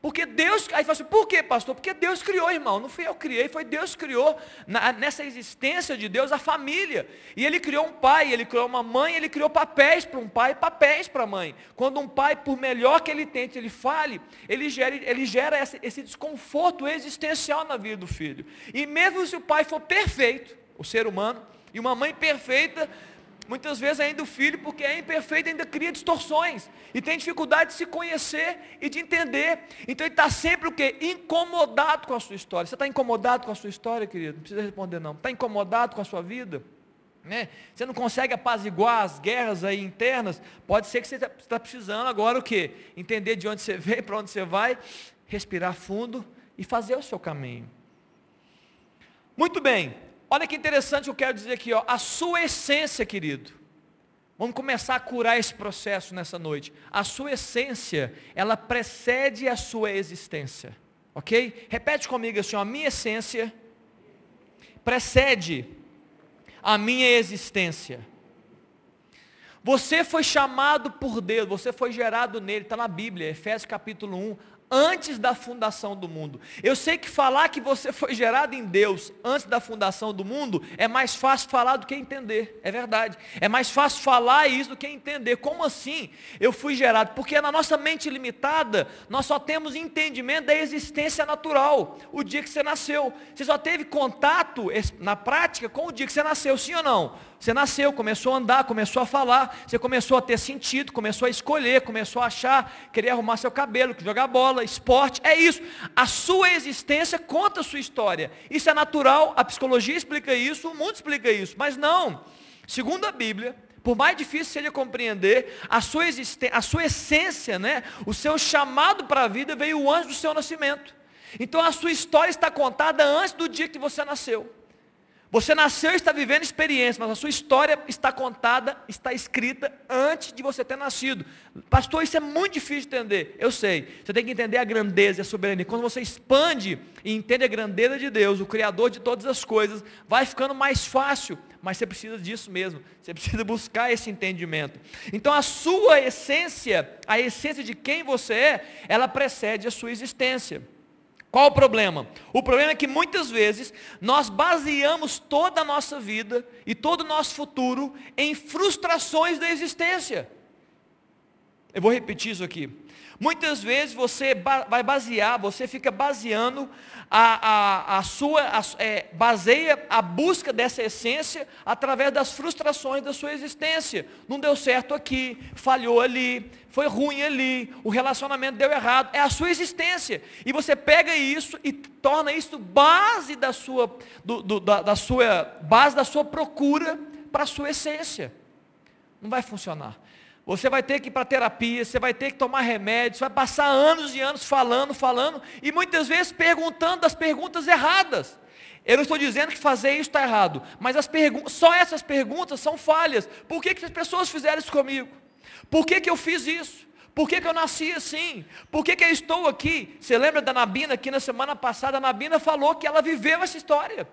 Porque Deus, aí fala assim, por que pastor? Porque Deus criou, irmão, não fui eu que criei, foi Deus que criou, na, nessa existência de Deus, a família. E Ele criou um pai, Ele criou uma mãe, Ele criou papéis para um pai e papéis para a mãe. Quando um pai, por melhor que ele tente, ele fale, ele gera, ele gera esse, esse desconforto existencial na vida do filho. E mesmo se o pai for perfeito, o ser humano, e uma mãe perfeita, muitas vezes ainda o filho, porque é imperfeito, ainda cria distorções, e tem dificuldade de se conhecer e de entender. Então ele está sempre o quê? Incomodado com a sua história. Você está incomodado com a sua história, querido? Não precisa responder não. Está incomodado com a sua vida? Né? Você não consegue apaziguar as guerras aí internas? Pode ser que você está tá precisando agora o quê? Entender de onde você veio, para onde você vai, respirar fundo e fazer o seu caminho. Muito bem, Olha que interessante eu quero dizer aqui, ó, a sua essência, querido. Vamos começar a curar esse processo nessa noite. A sua essência, ela precede a sua existência. Ok? Repete comigo assim: a minha essência precede a minha existência. Você foi chamado por Deus, você foi gerado nele, está na Bíblia, Efésios capítulo 1 antes da fundação do mundo. Eu sei que falar que você foi gerado em Deus antes da fundação do mundo é mais fácil falar do que entender. É verdade. É mais fácil falar isso do que entender. Como assim eu fui gerado? Porque na nossa mente limitada, nós só temos entendimento da existência natural. O dia que você nasceu. Você só teve contato na prática com o dia que você nasceu, sim ou não? Você nasceu, começou a andar, começou a falar, você começou a ter sentido, começou a escolher, começou a achar, querer arrumar seu cabelo, jogar bola, esporte, é isso. A sua existência conta a sua história. Isso é natural, a psicologia explica isso, o mundo explica isso, mas não. Segundo a Bíblia, por mais difícil seja compreender, a sua, a sua essência, né, o seu chamado para a vida veio antes do seu nascimento. Então a sua história está contada antes do dia que você nasceu. Você nasceu e está vivendo experiência, mas a sua história está contada, está escrita antes de você ter nascido. Pastor, isso é muito difícil de entender. Eu sei. Você tem que entender a grandeza e a soberania. Quando você expande e entende a grandeza de Deus, o Criador de todas as coisas, vai ficando mais fácil. Mas você precisa disso mesmo. Você precisa buscar esse entendimento. Então a sua essência, a essência de quem você é, ela precede a sua existência. Qual o problema? O problema é que muitas vezes nós baseamos toda a nossa vida e todo o nosso futuro em frustrações da existência. Eu vou repetir isso aqui. Muitas vezes você vai basear, você fica baseando a, a, a sua, a, é, baseia a busca dessa essência através das frustrações da sua existência. Não deu certo aqui, falhou ali, foi ruim ali, o relacionamento deu errado. É a sua existência. E você pega isso e torna isso base da sua, do, do, da, da sua base da sua procura para a sua essência. Não vai funcionar. Você vai ter que ir para terapia, você vai ter que tomar remédios, vai passar anos e anos falando, falando, e muitas vezes perguntando as perguntas erradas. Eu não estou dizendo que fazer isso está errado, mas as só essas perguntas são falhas. Por que, que as pessoas fizeram isso comigo? Por que, que eu fiz isso? Por que, que eu nasci assim? Por que, que eu estou aqui? Você lembra da Nabina, que na semana passada a Nabina falou que ela viveu essa história.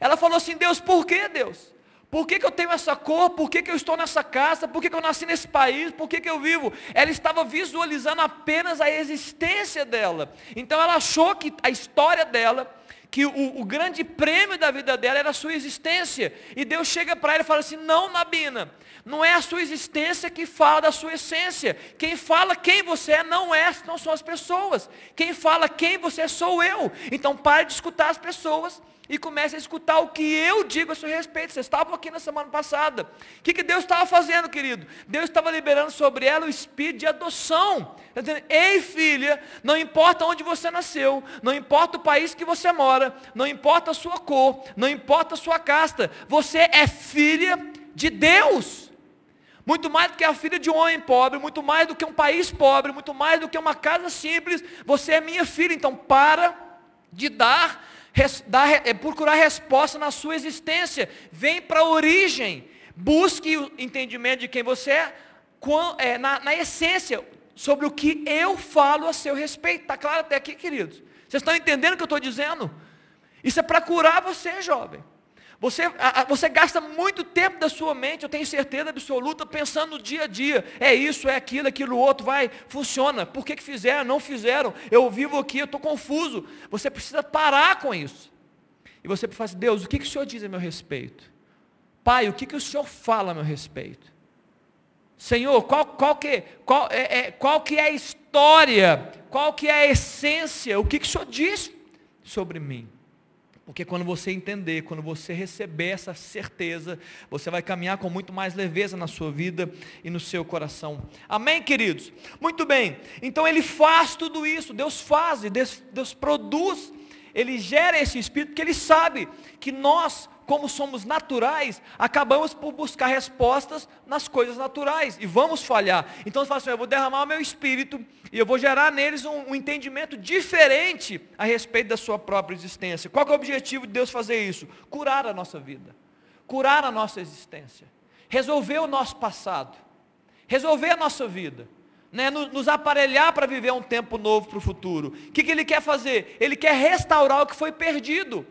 Ela falou assim, Deus, por que Deus? Por que, que eu tenho essa cor? Por que, que eu estou nessa casa? Por que, que eu nasci nesse país? Por que, que eu vivo? Ela estava visualizando apenas a existência dela. Então ela achou que a história dela, que o, o grande prêmio da vida dela era a sua existência. E Deus chega para ela e fala assim: Não, Nabina, não é a sua existência que fala da sua essência. Quem fala quem você é não é, não são as pessoas. Quem fala quem você é sou eu. Então pare de escutar as pessoas e comece a escutar o que eu digo a seu respeito. Vocês estavam aqui na semana passada. O que, que Deus estava fazendo, querido? Deus estava liberando sobre ela o espírito de adoção. Tá dizendo, Ei, filha, não importa onde você nasceu, não importa o país que você mora, não importa a sua cor, não importa a sua casta, você é filha de Deus. Muito mais do que a filha de um homem pobre, muito mais do que um país pobre, muito mais do que uma casa simples, você é minha filha. Então, para de dar dar, é, procurar resposta na sua existência. Vem para a origem. Busque o entendimento de quem você é, é na, na essência, sobre o que eu falo a seu respeito. Está claro até aqui, queridos? Vocês estão entendendo o que eu estou dizendo? Isso é para curar você, jovem. Você, você gasta muito tempo da sua mente, eu tenho certeza absoluta, pensando no dia a dia. É isso, é aquilo, aquilo outro, vai, funciona. Por que, que fizeram? Não fizeram. Eu vivo aqui, eu estou confuso. Você precisa parar com isso. E você fala assim, Deus, o que, que o Senhor diz a meu respeito? Pai, o que, que o Senhor fala a meu respeito? Senhor, qual, qual, que, qual, é, é, qual que é a história? Qual que é a essência? O que, que o Senhor diz sobre mim? Porque quando você entender, quando você receber essa certeza, você vai caminhar com muito mais leveza na sua vida e no seu coração. Amém, queridos? Muito bem. Então ele faz tudo isso, Deus faz, Deus, Deus produz, ele gera esse espírito, porque ele sabe que nós como somos naturais, acabamos por buscar respostas nas coisas naturais e vamos falhar. Então você fala assim, eu vou derramar o meu espírito e eu vou gerar neles um, um entendimento diferente a respeito da sua própria existência. Qual é o objetivo de Deus fazer isso? Curar a nossa vida, curar a nossa existência. resolver o nosso passado, resolver a nossa vida, né? nos, aparelhar para viver um tempo novo para o futuro. O que, que Ele quer fazer? Ele quer restaurar o que foi perdido.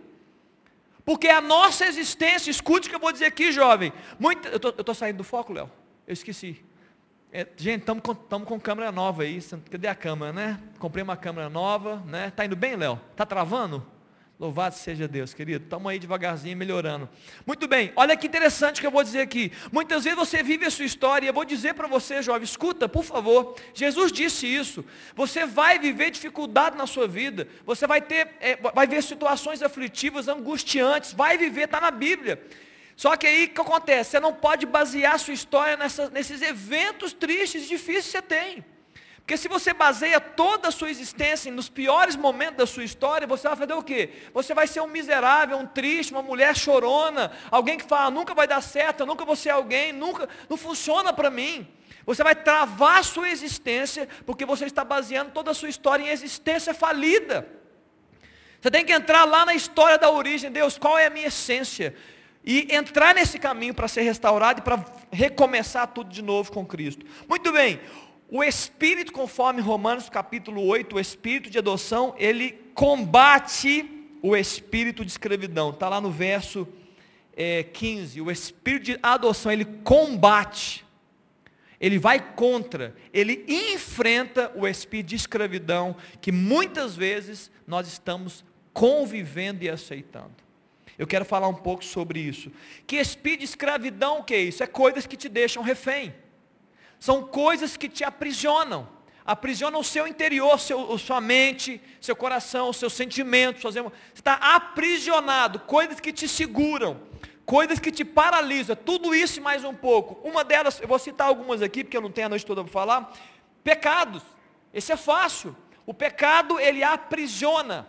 Porque a nossa existência, escute o que eu vou dizer aqui, jovem. Muito, eu estou saindo do foco, Léo? Eu esqueci. É, gente, estamos com, com câmera nova aí. Cadê a câmera, né? Comprei uma câmera nova, né? Tá indo bem, Léo? Tá travando? Louvado seja Deus, querido. Estamos aí devagarzinho melhorando. Muito bem, olha que interessante que eu vou dizer aqui. Muitas vezes você vive a sua história e eu vou dizer para você, jovem, escuta, por favor. Jesus disse isso. Você vai viver dificuldade na sua vida. Você vai ter, é, vai ver situações aflitivas, angustiantes. Vai viver, está na Bíblia. Só que aí o que acontece? Você não pode basear a sua história nessa, nesses eventos tristes e difíceis que você tem. Porque se você baseia toda a sua existência nos piores momentos da sua história, você vai fazer o quê? Você vai ser um miserável, um triste, uma mulher chorona, alguém que fala, nunca vai dar certo, nunca vou ser alguém, nunca, não funciona para mim. Você vai travar a sua existência, porque você está baseando toda a sua história em existência falida. Você tem que entrar lá na história da origem, Deus, qual é a minha essência? E entrar nesse caminho para ser restaurado e para recomeçar tudo de novo com Cristo. Muito bem, o espírito, conforme Romanos capítulo 8, o espírito de adoção, ele combate o espírito de escravidão. Está lá no verso é, 15. O espírito de adoção, ele combate. Ele vai contra, ele enfrenta o espírito de escravidão que muitas vezes nós estamos convivendo e aceitando. Eu quero falar um pouco sobre isso. Que espírito de escravidão que é isso? É coisas que te deixam refém. São coisas que te aprisionam. Aprisionam o seu interior, seu, sua mente, seu coração, seus sentimentos. Suas emoções. Você está aprisionado. Coisas que te seguram. Coisas que te paralisam. Tudo isso e mais um pouco. Uma delas, eu vou citar algumas aqui, porque eu não tenho a noite toda para falar. Pecados. Esse é fácil. O pecado, ele aprisiona.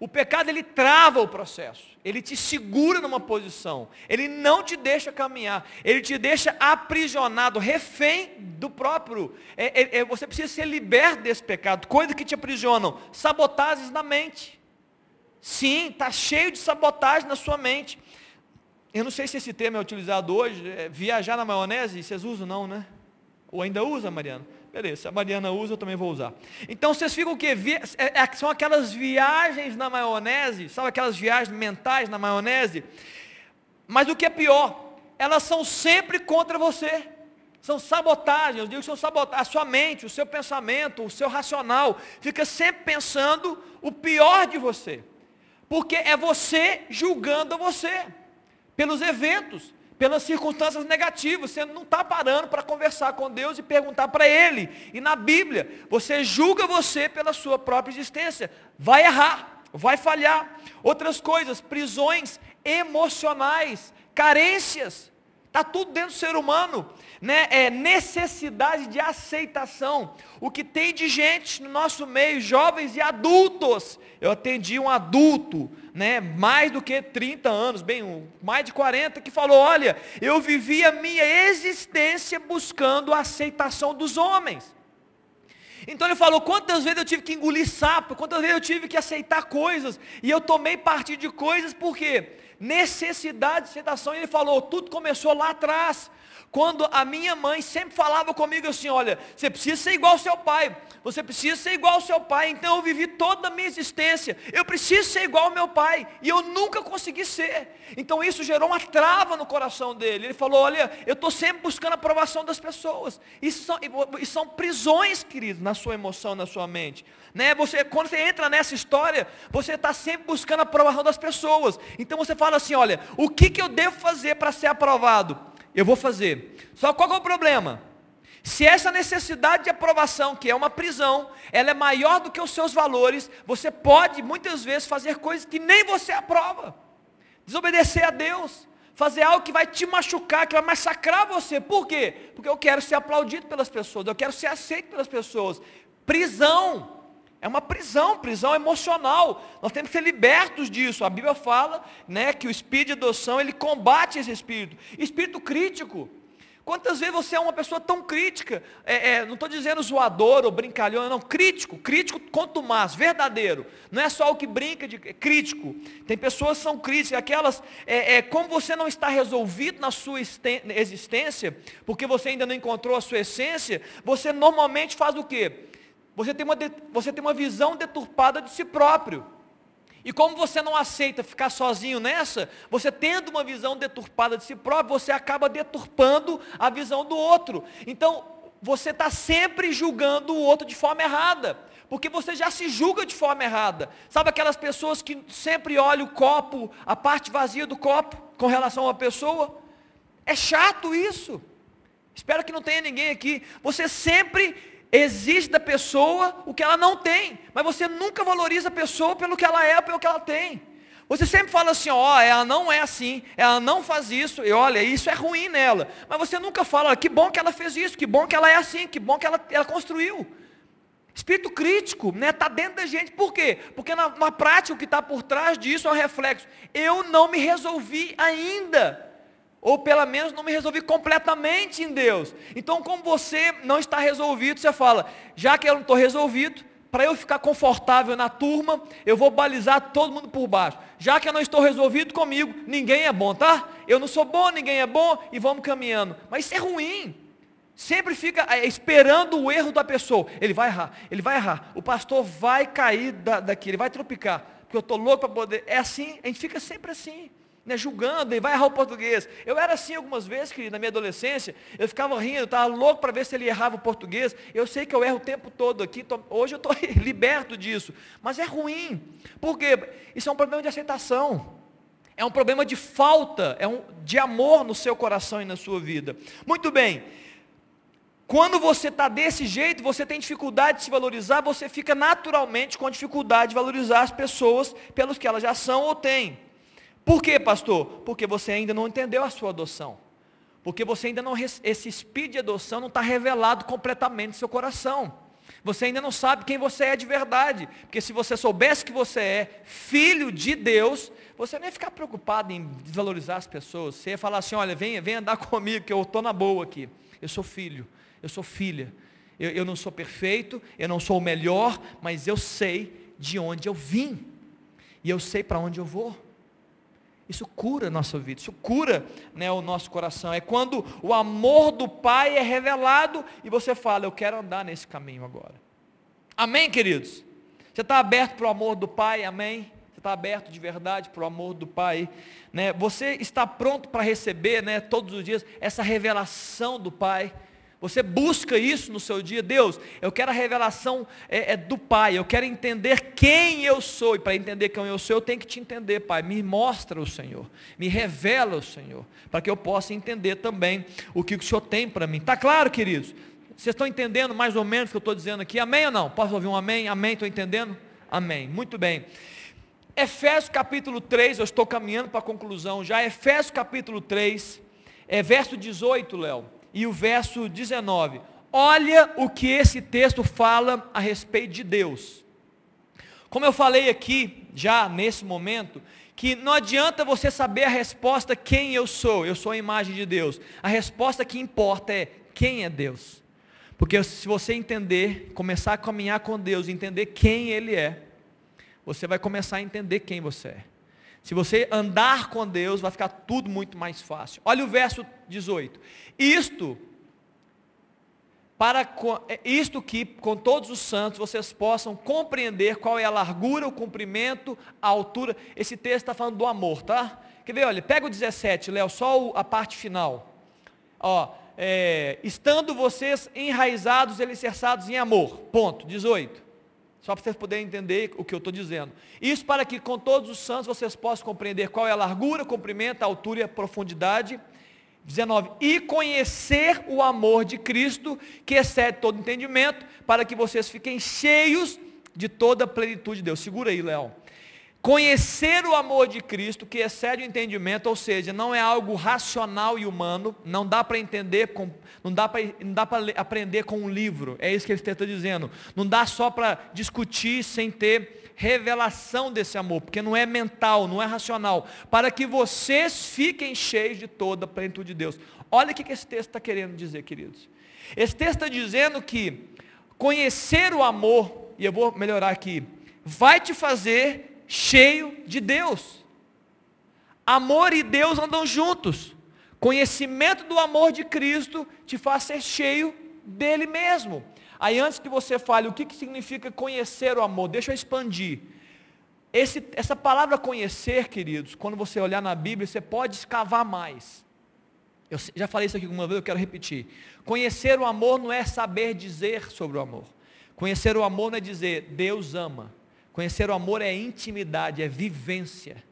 O pecado ele trava o processo, ele te segura numa posição, ele não te deixa caminhar, ele te deixa aprisionado, refém do próprio. É, é, é, você precisa ser liberto desse pecado, coisas que te aprisionam, sabotagens na mente. Sim, está cheio de sabotagem na sua mente. Eu não sei se esse termo é utilizado hoje, é, viajar na maionese, vocês usam não, né? Ou ainda usa, Mariana? Beleza, se a Mariana usa, eu também vou usar. Então vocês ficam o quê? É, é, são aquelas viagens na maionese, sabe aquelas viagens mentais na maionese? Mas o que é pior, elas são sempre contra você. São sabotagens, eu digo que são sabotagens. A sua mente, o seu pensamento, o seu racional, fica sempre pensando o pior de você. Porque é você julgando você, pelos eventos, pelas circunstâncias negativas. Você não está parando para conversar com Deus e perguntar para Ele. E na Bíblia, você julga você pela sua própria existência. Vai errar, vai falhar. Outras coisas, prisões emocionais, carências. Está tudo dentro do ser humano. Né? É necessidade de aceitação. O que tem de gente no nosso meio, jovens e adultos. Eu atendi um adulto né, mais do que 30 anos, bem, mais de 40, que falou: Olha, eu vivi a minha existência buscando a aceitação dos homens. Então ele falou: quantas vezes eu tive que engolir sapo, quantas vezes eu tive que aceitar coisas, e eu tomei partido de coisas, por quê? Necessidade de aceitação. E ele falou: tudo começou lá atrás. Quando a minha mãe sempre falava comigo assim: olha, você precisa ser igual ao seu pai, você precisa ser igual ao seu pai. Então eu vivi toda a minha existência, eu preciso ser igual ao meu pai, e eu nunca consegui ser. Então isso gerou uma trava no coração dele. Ele falou: olha, eu estou sempre buscando a aprovação das pessoas. Isso são, isso são prisões, querido, na sua emoção, na sua mente. Né? Você, quando você entra nessa história, você está sempre buscando a aprovação das pessoas. Então você fala assim: olha, o que, que eu devo fazer para ser aprovado? Eu vou fazer. Só qual é o problema? Se essa necessidade de aprovação, que é uma prisão, ela é maior do que os seus valores, você pode muitas vezes fazer coisas que nem você aprova. Desobedecer a Deus, fazer algo que vai te machucar, que vai massacrar você. Por quê? Porque eu quero ser aplaudido pelas pessoas, eu quero ser aceito pelas pessoas. Prisão. É uma prisão, prisão emocional. Nós temos que ser libertos disso. A Bíblia fala né, que o espírito de adoção, ele combate esse espírito. Espírito crítico. Quantas vezes você é uma pessoa tão crítica? É, é, não estou dizendo zoador ou brincalhão, não. Crítico, crítico quanto mais, verdadeiro. Não é só o que brinca de é crítico. Tem pessoas que são críticas, aquelas, é, é, como você não está resolvido na sua existência, porque você ainda não encontrou a sua essência, você normalmente faz o quê? Você tem uma, você tem uma visão deturpada de si próprio. E como você não aceita ficar sozinho nessa, você tendo uma visão deturpada de si próprio, você acaba deturpando a visão do outro. Então, você está sempre julgando o outro de forma errada, porque você já se julga de forma errada. Sabe aquelas pessoas que sempre olham o copo, a parte vazia do copo, com relação a uma pessoa? É chato isso. Espero que não tenha ninguém aqui. Você sempre exige da pessoa o que ela não tem, mas você nunca valoriza a pessoa pelo que ela é, pelo que ela tem. Você sempre fala assim, ó, oh, ela não é assim, ela não faz isso, e olha, isso é ruim nela. Mas você nunca fala, que bom que ela fez isso, que bom que ela é assim, que bom que ela, ela construiu. Espírito crítico, né? Está dentro da gente. Por quê? Porque na, na prática o que está por trás disso é um reflexo. Eu não me resolvi ainda. Ou pelo menos não me resolvi completamente em Deus. Então, como você não está resolvido, você fala, já que eu não estou resolvido, para eu ficar confortável na turma, eu vou balizar todo mundo por baixo. Já que eu não estou resolvido comigo, ninguém é bom, tá? Eu não sou bom, ninguém é bom, e vamos caminhando. Mas isso é ruim. Sempre fica é, esperando o erro da pessoa. Ele vai errar, ele vai errar. O pastor vai cair da, daqui, ele vai tropicar. Porque eu estou louco para poder. É assim, a gente fica sempre assim né, julgando e vai errar o português. Eu era assim algumas vezes, querido, na minha adolescência, eu ficava rindo, estava louco para ver se ele errava o português. Eu sei que eu erro o tempo todo aqui, tô, hoje eu estou liberto disso, mas é ruim, porque isso é um problema de aceitação. É um problema de falta, é um de amor no seu coração e na sua vida. Muito bem. Quando você está desse jeito, você tem dificuldade de se valorizar, você fica naturalmente com dificuldade de valorizar as pessoas pelos que elas já são ou têm. Por quê, pastor? Porque você ainda não entendeu a sua adoção. Porque você ainda não, esse espírito de adoção não está revelado completamente no seu coração. Você ainda não sabe quem você é de verdade. Porque se você soubesse que você é filho de Deus, você não ia ficar preocupado em desvalorizar as pessoas. Você ia falar assim, olha, vem, vem andar comigo, que eu estou na boa aqui. Eu sou filho, eu sou filha. Eu, eu não sou perfeito, eu não sou o melhor, mas eu sei de onde eu vim. E eu sei para onde eu vou. Isso cura a nossa vida, isso cura né, o nosso coração. É quando o amor do Pai é revelado e você fala, eu quero andar nesse caminho agora. Amém, queridos? Você está aberto para o amor do Pai? Amém? Você está aberto de verdade para o amor do Pai? Né? Você está pronto para receber né, todos os dias essa revelação do Pai? Você busca isso no seu dia, Deus, eu quero a revelação é, é do Pai, eu quero entender quem eu sou, e para entender quem eu sou, eu tenho que te entender, Pai. Me mostra o Senhor, me revela o Senhor, para que eu possa entender também o que o Senhor tem para mim. Está claro, queridos? Vocês estão entendendo mais ou menos o que eu estou dizendo aqui? Amém ou não? Posso ouvir um amém? Amém? Estou entendendo? Amém. Muito bem. Efésios capítulo 3, eu estou caminhando para a conclusão já. Efésios capítulo 3, é verso 18, Léo e o verso 19. Olha o que esse texto fala a respeito de Deus. Como eu falei aqui, já nesse momento, que não adianta você saber a resposta quem eu sou, eu sou a imagem de Deus. A resposta que importa é quem é Deus. Porque se você entender, começar a caminhar com Deus, entender quem Ele é, você vai começar a entender quem você é. Se você andar com Deus, vai ficar tudo muito mais fácil. Olha o verso 18. Isto para é, isto que com todos os santos vocês possam compreender qual é a largura, o comprimento, a altura. Esse texto está falando do amor, tá? Quer ver? Olha, pega o 17, Léo, só a parte final. Ó, é, estando vocês enraizados, alicerçados em amor. Ponto. 18. Só para vocês poderem entender o que eu estou dizendo. Isso para que com todos os santos vocês possam compreender qual é a largura, comprimento, a altura e a profundidade 19. E conhecer o amor de Cristo, que excede todo entendimento, para que vocês fiquem cheios de toda a plenitude de Deus. Segura aí, Leão. Conhecer o amor de Cristo, que excede o entendimento, ou seja, não é algo racional e humano, não dá para entender, com, não dá para aprender com um livro, é isso que ele está dizendo. Não dá só para discutir sem ter revelação desse amor, porque não é mental, não é racional, para que vocês fiquem cheios de toda a plenitude de Deus. Olha o que esse texto está querendo dizer, queridos. Esse texto está dizendo que conhecer o amor, e eu vou melhorar aqui, vai te fazer cheio de Deus. Amor e Deus andam juntos. Conhecimento do amor de Cristo te faz ser cheio dele mesmo. Aí antes que você fale o que, que significa conhecer o amor, deixa eu expandir. Esse, essa palavra conhecer, queridos, quando você olhar na Bíblia, você pode escavar mais. Eu já falei isso aqui alguma vez, eu quero repetir. Conhecer o amor não é saber dizer sobre o amor. Conhecer o amor não é dizer Deus ama. Conhecer o amor é intimidade, é vivência.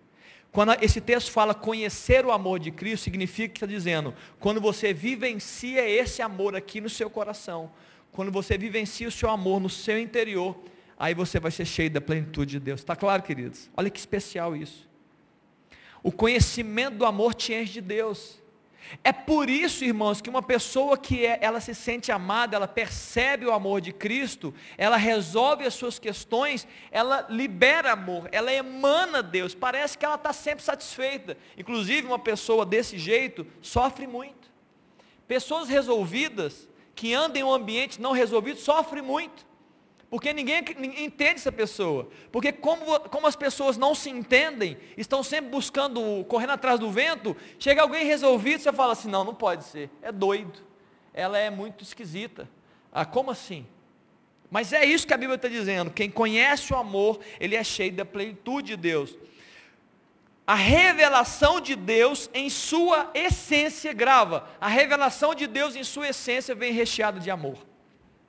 Quando esse texto fala conhecer o amor de Cristo, significa que está dizendo, quando você vivencia esse amor aqui no seu coração, quando você vivencia o seu amor no seu interior, aí você vai ser cheio da plenitude de Deus. Está claro, queridos? Olha que especial isso. O conhecimento do amor te enche de Deus. É por isso, irmãos, que uma pessoa que é, ela se sente amada, ela percebe o amor de Cristo, ela resolve as suas questões, ela libera amor, ela emana Deus, parece que ela está sempre satisfeita. Inclusive, uma pessoa desse jeito sofre muito. Pessoas resolvidas, que andam em um ambiente não resolvido, sofrem muito. Porque ninguém, ninguém, entende essa pessoa. Porque como, como as pessoas não se entendem, estão sempre buscando, correndo atrás do vento, chega alguém resolvido, você fala assim, não, não pode ser, é doido. Ela é muito esquisita. Ah, como assim? Mas é isso que a Bíblia está dizendo. Quem conhece o amor, ele é cheio da plenitude de Deus. A revelação de Deus em sua essência grava. A revelação de Deus em sua essência vem recheada de amor.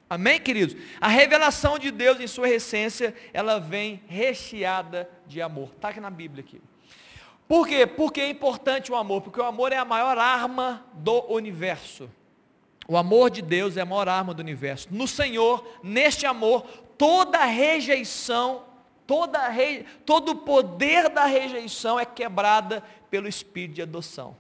Amém, queridos? A revelação de Deus em sua essência, ela vem recheada de amor. Está aqui na Bíblia aqui. Por quê? Porque é importante o amor, porque o amor é a maior arma do universo. O amor de Deus é a maior arma do universo. No Senhor, neste amor, toda rejeição, toda re... todo o poder da rejeição é quebrada pelo espírito de adoção.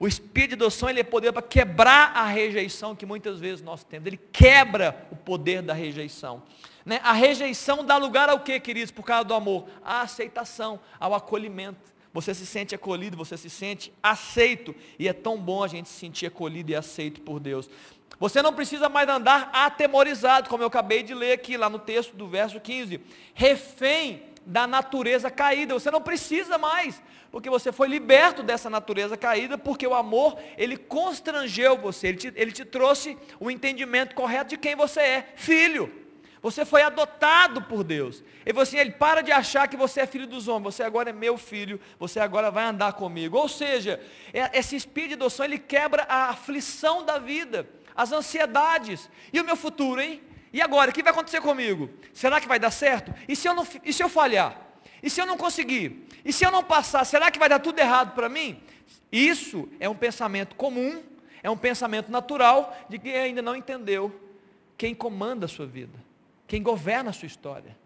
O espírito de adoção ele é poder para quebrar a rejeição que muitas vezes nós temos. Ele quebra o poder da rejeição. Né? A rejeição dá lugar ao que, queridos, por causa do amor? A aceitação, ao acolhimento. Você se sente acolhido, você se sente aceito. E é tão bom a gente se sentir acolhido e aceito por Deus. Você não precisa mais andar atemorizado, como eu acabei de ler aqui, lá no texto do verso 15. Refém da natureza caída. Você não precisa mais porque você foi liberto dessa natureza caída, porque o amor, ele constrangeu você, ele te, ele te trouxe o entendimento correto de quem você é, filho. Você foi adotado por Deus. E você, ele para de achar que você é filho dos homens, você agora é meu filho, você agora vai andar comigo. Ou seja, é, esse espírito de adoção, ele quebra a aflição da vida, as ansiedades. E o meu futuro, hein? E agora, o que vai acontecer comigo? Será que vai dar certo? E se eu, não, e se eu falhar? E se eu não conseguir? E se eu não passar, será que vai dar tudo errado para mim? Isso é um pensamento comum, é um pensamento natural de quem ainda não entendeu quem comanda a sua vida, quem governa a sua história,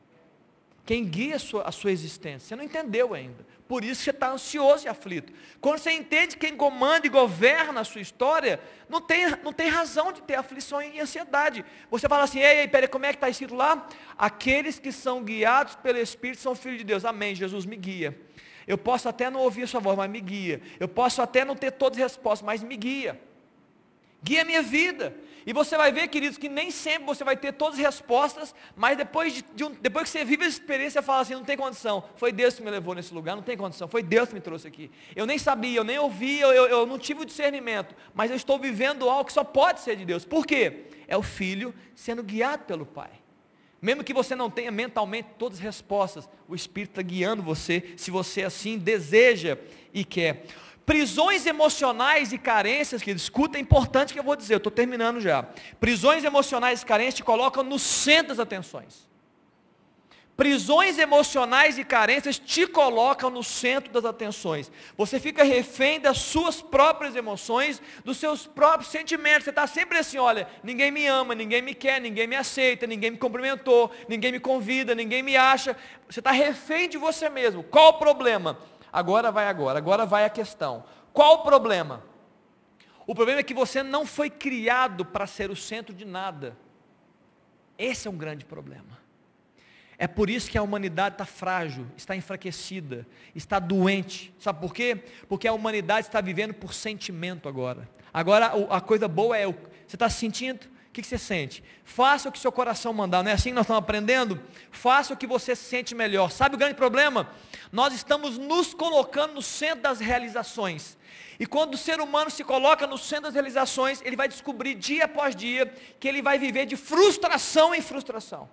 quem guia a sua, a sua existência. Você não entendeu ainda. Por isso você está ansioso e aflito. Quando você entende quem comanda e governa a sua história, não tem, não tem razão de ter aflição e ansiedade. Você fala assim, ei, ei, peraí, como é que está escrito lá? Aqueles que são guiados pelo Espírito são filhos de Deus. Amém, Jesus me guia. Eu posso até não ouvir a sua voz, mas me guia. Eu posso até não ter todas as respostas, mas me guia. Guia a minha vida. E você vai ver, queridos, que nem sempre você vai ter todas as respostas, mas depois, de, de um, depois que você vive essa experiência, você fala assim, não tem condição. Foi Deus que me levou nesse lugar, não tem condição. Foi Deus que me trouxe aqui. Eu nem sabia, eu nem ouvi, eu, eu, eu não tive o discernimento, mas eu estou vivendo algo que só pode ser de Deus. Por quê? É o filho sendo guiado pelo Pai. Mesmo que você não tenha mentalmente todas as respostas, o Espírito está guiando você, se você assim deseja e quer. Prisões emocionais e carências, que escuta, é importante que eu vou dizer, eu estou terminando já. Prisões emocionais e carências te colocam no centro das atenções. Prisões emocionais e carências te colocam no centro das atenções. Você fica refém das suas próprias emoções, dos seus próprios sentimentos. Você está sempre assim, olha, ninguém me ama, ninguém me quer, ninguém me aceita, ninguém me cumprimentou, ninguém me convida, ninguém me acha. Você está refém de você mesmo. Qual o problema? Agora vai agora, agora vai a questão. Qual o problema? O problema é que você não foi criado para ser o centro de nada. Esse é um grande problema. É por isso que a humanidade está frágil, está enfraquecida, está doente. Sabe por quê? Porque a humanidade está vivendo por sentimento agora. Agora a coisa boa é, você está sentindo? O que você sente? Faça o que seu coração mandar, não é assim que nós estamos aprendendo? Faça o que você sente melhor. Sabe o grande problema? Nós estamos nos colocando no centro das realizações. E quando o ser humano se coloca no centro das realizações, ele vai descobrir dia após dia que ele vai viver de frustração em frustração.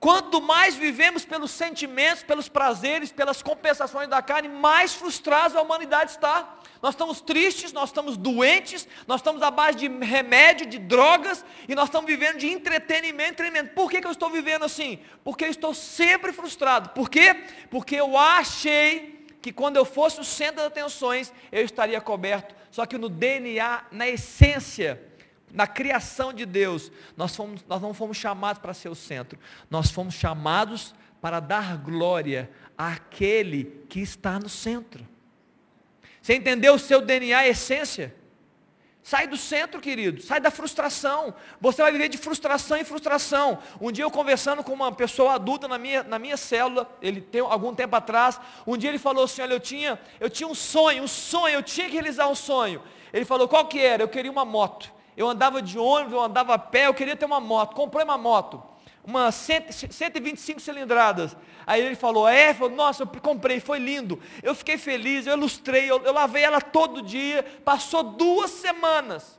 Quanto mais vivemos pelos sentimentos, pelos prazeres, pelas compensações da carne, mais frustrados a humanidade está. Nós estamos tristes, nós estamos doentes, nós estamos à base de remédio, de drogas, e nós estamos vivendo de entretenimento, treinamento. Por que, que eu estou vivendo assim? Porque eu estou sempre frustrado. Por quê? Porque eu achei que quando eu fosse o centro das atenções, eu estaria coberto. Só que no DNA, na essência, na criação de Deus, nós, fomos, nós não fomos chamados para ser o centro, nós fomos chamados para dar glória àquele que está no centro. Você entendeu o seu DNA, a essência? Sai do centro, querido, sai da frustração. Você vai viver de frustração em frustração. Um dia eu conversando com uma pessoa adulta na minha, na minha célula, ele tem algum tempo atrás, um dia ele falou assim, olha, eu tinha, eu tinha um sonho, um sonho, eu tinha que realizar um sonho. Ele falou, qual que era? Eu queria uma moto eu andava de ônibus, eu andava a pé, eu queria ter uma moto. Comprei uma moto, uma 125 cilindradas. Aí ele falou, é, nossa, eu comprei, foi lindo. Eu fiquei feliz, eu ilustrei, eu, eu lavei ela todo dia. Passou duas semanas.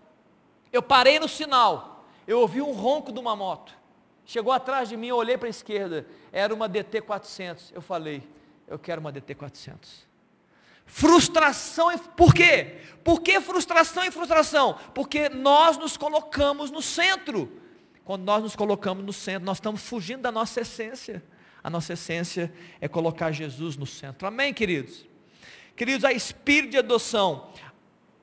Eu parei no sinal, eu ouvi um ronco de uma moto. Chegou atrás de mim, eu olhei para a esquerda, era uma DT 400. Eu falei, eu quero uma DT 400. Frustração, por quê? Por que frustração e frustração? Porque nós nos colocamos no centro. Quando nós nos colocamos no centro, nós estamos fugindo da nossa essência. A nossa essência é colocar Jesus no centro. Amém, queridos? Queridos, a espírito de adoção.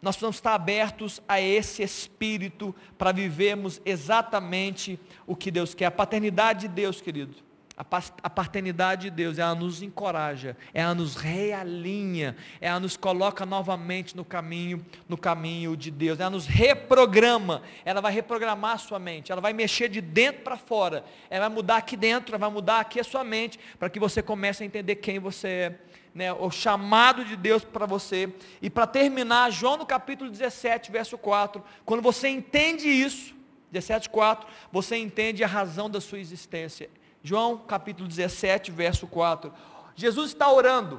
Nós precisamos estar abertos a esse espírito para vivermos exatamente o que Deus quer. A paternidade de Deus, querido a paternidade de Deus, ela nos encoraja, ela nos realinha, ela nos coloca novamente no caminho, no caminho de Deus, ela nos reprograma, ela vai reprogramar a sua mente, ela vai mexer de dentro para fora, ela vai mudar aqui dentro, ela vai mudar aqui a sua mente, para que você comece a entender quem você é, né, o chamado de Deus para você. E para terminar, João no capítulo 17, verso 4, quando você entende isso, 17,4, você entende a razão da sua existência. João capítulo 17, verso 4. Jesus está orando.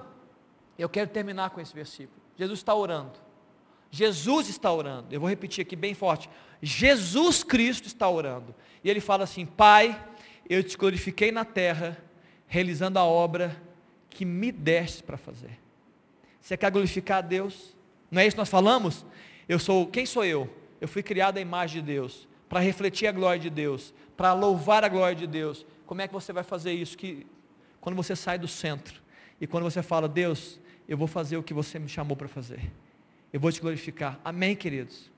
Eu quero terminar com esse versículo. Jesus está orando. Jesus está orando. Eu vou repetir aqui bem forte. Jesus Cristo está orando. E ele fala assim: Pai, eu te glorifiquei na terra, realizando a obra que me deste para fazer. Você quer glorificar a Deus? Não é isso que nós falamos? Eu sou, quem sou eu? Eu fui criado à imagem de Deus, para refletir a glória de Deus, para louvar a glória de Deus. Como é que você vai fazer isso? Que quando você sai do centro e quando você fala, Deus, eu vou fazer o que você me chamou para fazer. Eu vou te glorificar. Amém, queridos?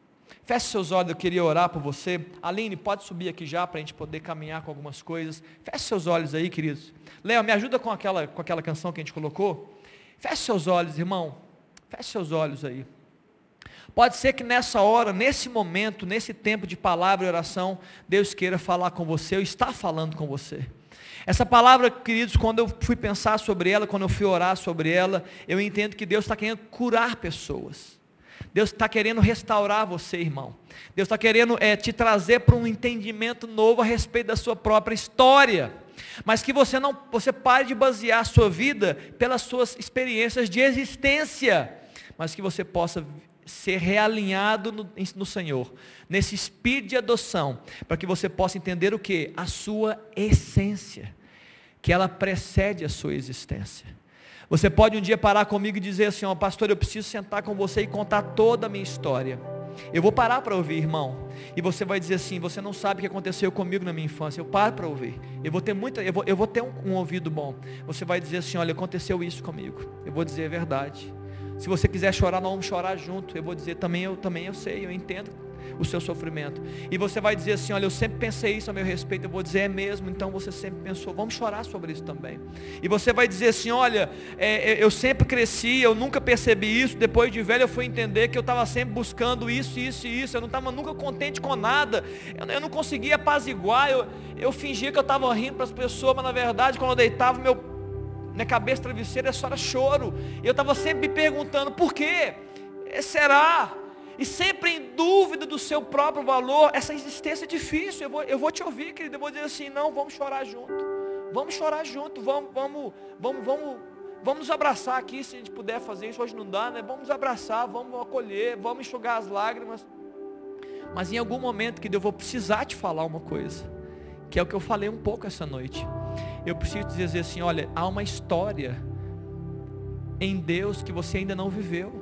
Feche seus olhos, eu queria orar por você. Aline, pode subir aqui já para a gente poder caminhar com algumas coisas. Feche seus olhos aí, queridos. Léo, me ajuda com aquela, com aquela canção que a gente colocou. Feche seus olhos, irmão. Feche seus olhos aí. Pode ser que nessa hora, nesse momento, nesse tempo de palavra e oração, Deus queira falar com você, ou está falando com você. Essa palavra, queridos, quando eu fui pensar sobre ela, quando eu fui orar sobre ela, eu entendo que Deus está querendo curar pessoas. Deus está querendo restaurar você, irmão. Deus está querendo é, te trazer para um entendimento novo a respeito da sua própria história. Mas que você não, você pare de basear a sua vida pelas suas experiências de existência, mas que você possa ser realinhado no, no, Senhor, nesse espírito de adoção, para que você possa entender o que? A sua essência, que ela precede a sua existência. Você pode um dia parar comigo e dizer assim, ó, pastor, eu preciso sentar com você e contar toda a minha história. Eu vou parar para ouvir, irmão. E você vai dizer assim, você não sabe o que aconteceu comigo na minha infância. Eu paro para ouvir. Eu vou ter muita, eu vou, eu vou ter um, um ouvido bom. Você vai dizer assim, olha, aconteceu isso comigo. Eu vou dizer a verdade. Se você quiser chorar, nós vamos chorar junto. Eu vou dizer também, eu também eu sei, eu entendo o seu sofrimento. E você vai dizer assim: Olha, eu sempre pensei isso a meu respeito. Eu vou dizer: É mesmo, então você sempre pensou. Vamos chorar sobre isso também. E você vai dizer assim: Olha, é, é, eu sempre cresci, eu nunca percebi isso. Depois de velho, eu fui entender que eu estava sempre buscando isso, isso e isso. Eu não estava nunca contente com nada. Eu, eu não conseguia apaziguar. Eu, eu fingia que eu estava rindo para as pessoas, mas na verdade, quando eu deitava, meu, minha cabeça travesseira só era choro. Eu estava sempre me perguntando: Por quê? Será? e sempre em dúvida do seu próprio valor, essa existência é difícil. Eu vou, eu vou te ouvir, querido. Eu vou dizer assim, não, vamos chorar junto. Vamos chorar junto, vamos, vamos, vamos, vamos, vamos nos abraçar aqui, se a gente puder fazer isso, hoje não dá, né? Vamos nos abraçar, vamos acolher, vamos enxugar as lágrimas. Mas em algum momento, que eu vou precisar te falar uma coisa, que é o que eu falei um pouco essa noite. Eu preciso dizer assim, olha, há uma história em Deus que você ainda não viveu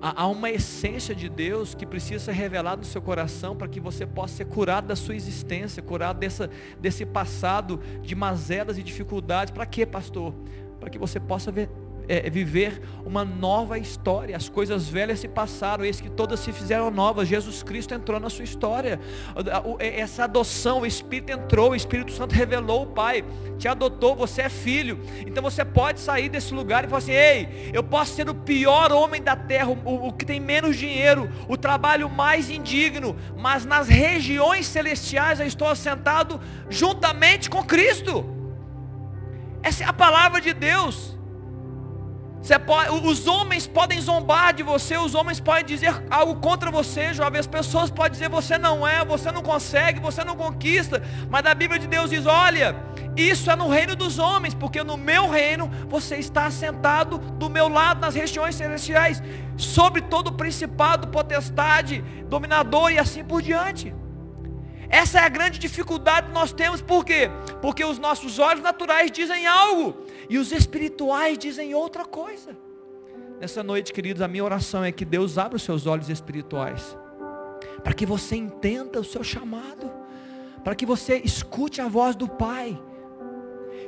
há uma essência de Deus que precisa ser revelada no seu coração para que você possa ser curado da sua existência, curado dessa, desse passado de mazelas e dificuldades. Para quê, pastor? Para que você possa ver, é, viver uma nova história. As coisas velhas se passaram, eis que todas se fizeram novas. Jesus Cristo entrou na sua história. É, essa adoção, o Espírito entrou, o Espírito Santo revelou o Pai, te adotou, você é filho. Então você pode sair desse lugar e falar assim: ei, eu posso ser o pior homem da terra, o, o que tem menos dinheiro, o trabalho mais indigno, mas nas regiões celestiais eu estou assentado juntamente com Cristo. Essa é a palavra de Deus. Pode, os homens podem zombar de você, os homens podem dizer algo contra você, jovem. As pessoas podem dizer você não é, você não consegue, você não conquista. Mas a Bíblia de Deus diz: olha, isso é no reino dos homens, porque no meu reino você está sentado do meu lado nas regiões celestiais, sobre todo o principado, potestade, dominador e assim por diante. Essa é a grande dificuldade que nós temos, por quê? Porque os nossos olhos naturais dizem algo, e os espirituais dizem outra coisa. Nessa noite, queridos, a minha oração é que Deus abra os seus olhos espirituais, para que você entenda o seu chamado, para que você escute a voz do Pai,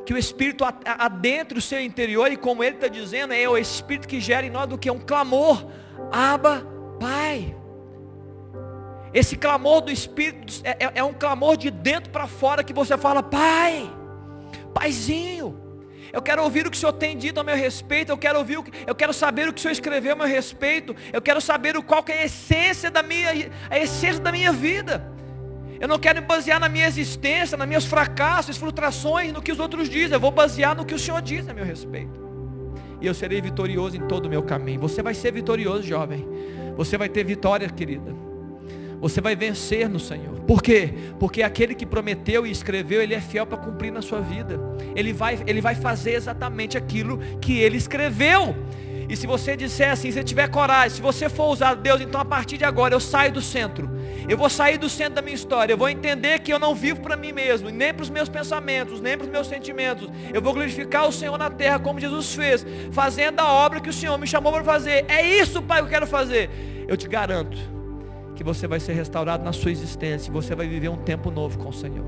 que o Espírito adentre o seu interior, e como Ele está dizendo, é o Espírito que gera em nós do que é um clamor, Aba, Pai. Esse clamor do Espírito é, é, é um clamor de dentro para fora que você fala, Pai, Paizinho, eu quero ouvir o que o Senhor tem dito a meu respeito, eu quero ouvir, o que, eu quero saber o que o Senhor escreveu a meu respeito, eu quero saber o qual que é a essência da minha, a essência da minha vida. Eu não quero me basear na minha existência, nos meus fracassos, frustrações, no que os outros dizem. Eu vou basear no que o Senhor diz a meu respeito. E eu serei vitorioso em todo o meu caminho. Você vai ser vitorioso, jovem. Você vai ter vitória, querida. Você vai vencer no Senhor. Por quê? Porque aquele que prometeu e escreveu, ele é fiel para cumprir na sua vida. Ele vai, ele vai fazer exatamente aquilo que ele escreveu. E se você disser assim, se tiver coragem, se você for usar Deus, então a partir de agora eu saio do centro. Eu vou sair do centro da minha história. Eu vou entender que eu não vivo para mim mesmo, nem para os meus pensamentos, nem para os meus sentimentos. Eu vou glorificar o Senhor na terra, como Jesus fez, fazendo a obra que o Senhor me chamou para fazer. É isso, Pai, que eu quero fazer. Eu te garanto que você vai ser restaurado na sua existência, você vai viver um tempo novo com o Senhor.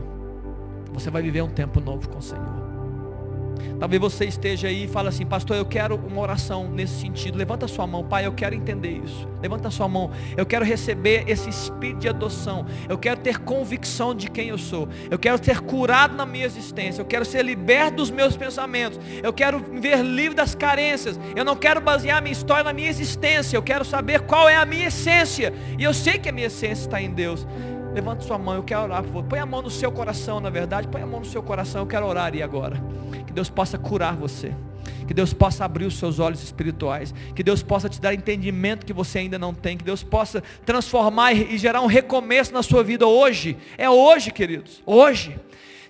Você vai viver um tempo novo com o Senhor. Talvez você esteja aí e fale assim, pastor, eu quero uma oração nesse sentido. Levanta sua mão, pai, eu quero entender isso. Levanta sua mão. Eu quero receber esse espírito de adoção. Eu quero ter convicção de quem eu sou. Eu quero ser curado na minha existência. Eu quero ser liberto dos meus pensamentos. Eu quero me ver livre das carências. Eu não quero basear minha história na minha existência. Eu quero saber qual é a minha essência. E eu sei que a minha essência está em Deus. Levanta sua mão, eu quero orar por você. Põe a mão no seu coração, na verdade. Põe a mão no seu coração, eu quero orar aí agora. Que Deus possa curar você. Que Deus possa abrir os seus olhos espirituais. Que Deus possa te dar entendimento que você ainda não tem. Que Deus possa transformar e gerar um recomeço na sua vida hoje. É hoje, queridos. Hoje.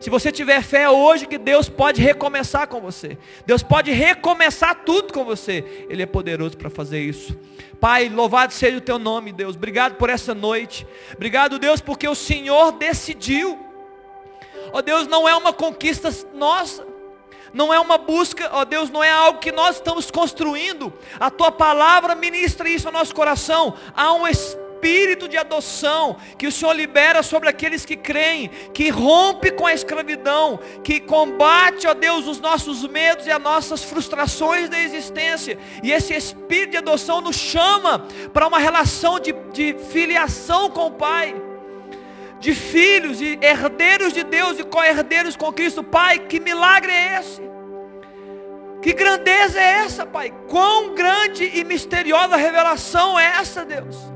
Se você tiver fé hoje que Deus pode recomeçar com você. Deus pode recomeçar tudo com você. Ele é poderoso para fazer isso. Pai, louvado seja o teu nome, Deus. Obrigado por essa noite. Obrigado, Deus, porque o Senhor decidiu. Ó oh, Deus, não é uma conquista nossa. Não é uma busca, ó Deus, não é algo que nós estamos construindo. A tua palavra ministra isso ao nosso coração. Há um espírito de adoção que o Senhor libera sobre aqueles que creem, que rompe com a escravidão, que combate, ó Deus, os nossos medos e as nossas frustrações da existência. E esse espírito de adoção nos chama para uma relação de, de filiação com o Pai de filhos e herdeiros de Deus e co-herdeiros com Cristo. Pai, que milagre é esse? Que grandeza é essa, Pai? Quão grande e misteriosa revelação é essa, Deus?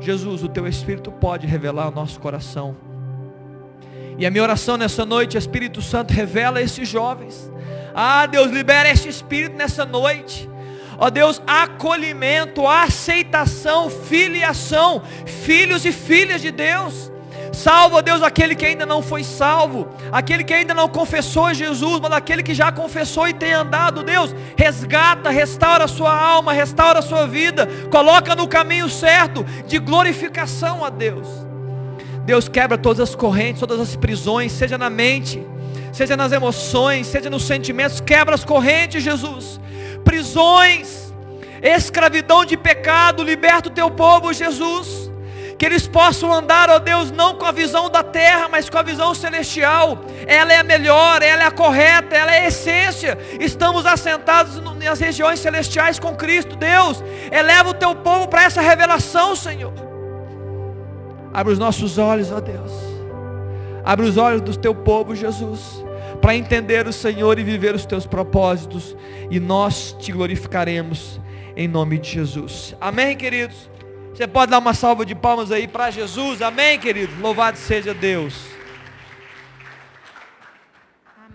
Jesus, o teu Espírito pode revelar o nosso coração. E a minha oração nessa noite, Espírito Santo, revela esses jovens. Ah, Deus, libera esse Espírito nessa noite. Ó Deus, acolhimento, aceitação, filiação, filhos e filhas de Deus. Salva, Deus, aquele que ainda não foi salvo, aquele que ainda não confessou Jesus, mas aquele que já confessou e tem andado, Deus, resgata, restaura a sua alma, restaura a sua vida, coloca no caminho certo de glorificação a Deus. Deus quebra todas as correntes, todas as prisões, seja na mente, seja nas emoções, seja nos sentimentos, quebra as correntes, Jesus. Prisões, escravidão de pecado, liberta o teu povo, Jesus que eles possam andar, ó Deus, não com a visão da terra, mas com a visão celestial. Ela é a melhor, ela é a correta, ela é a essência. Estamos assentados nas regiões celestiais com Cristo. Deus, eleva o teu povo para essa revelação, Senhor. Abre os nossos olhos, ó Deus. Abre os olhos do teu povo, Jesus, para entender o Senhor e viver os teus propósitos, e nós te glorificaremos em nome de Jesus. Amém, queridos. Você pode dar uma salva de palmas aí para Jesus, amém, querido? Louvado seja Deus.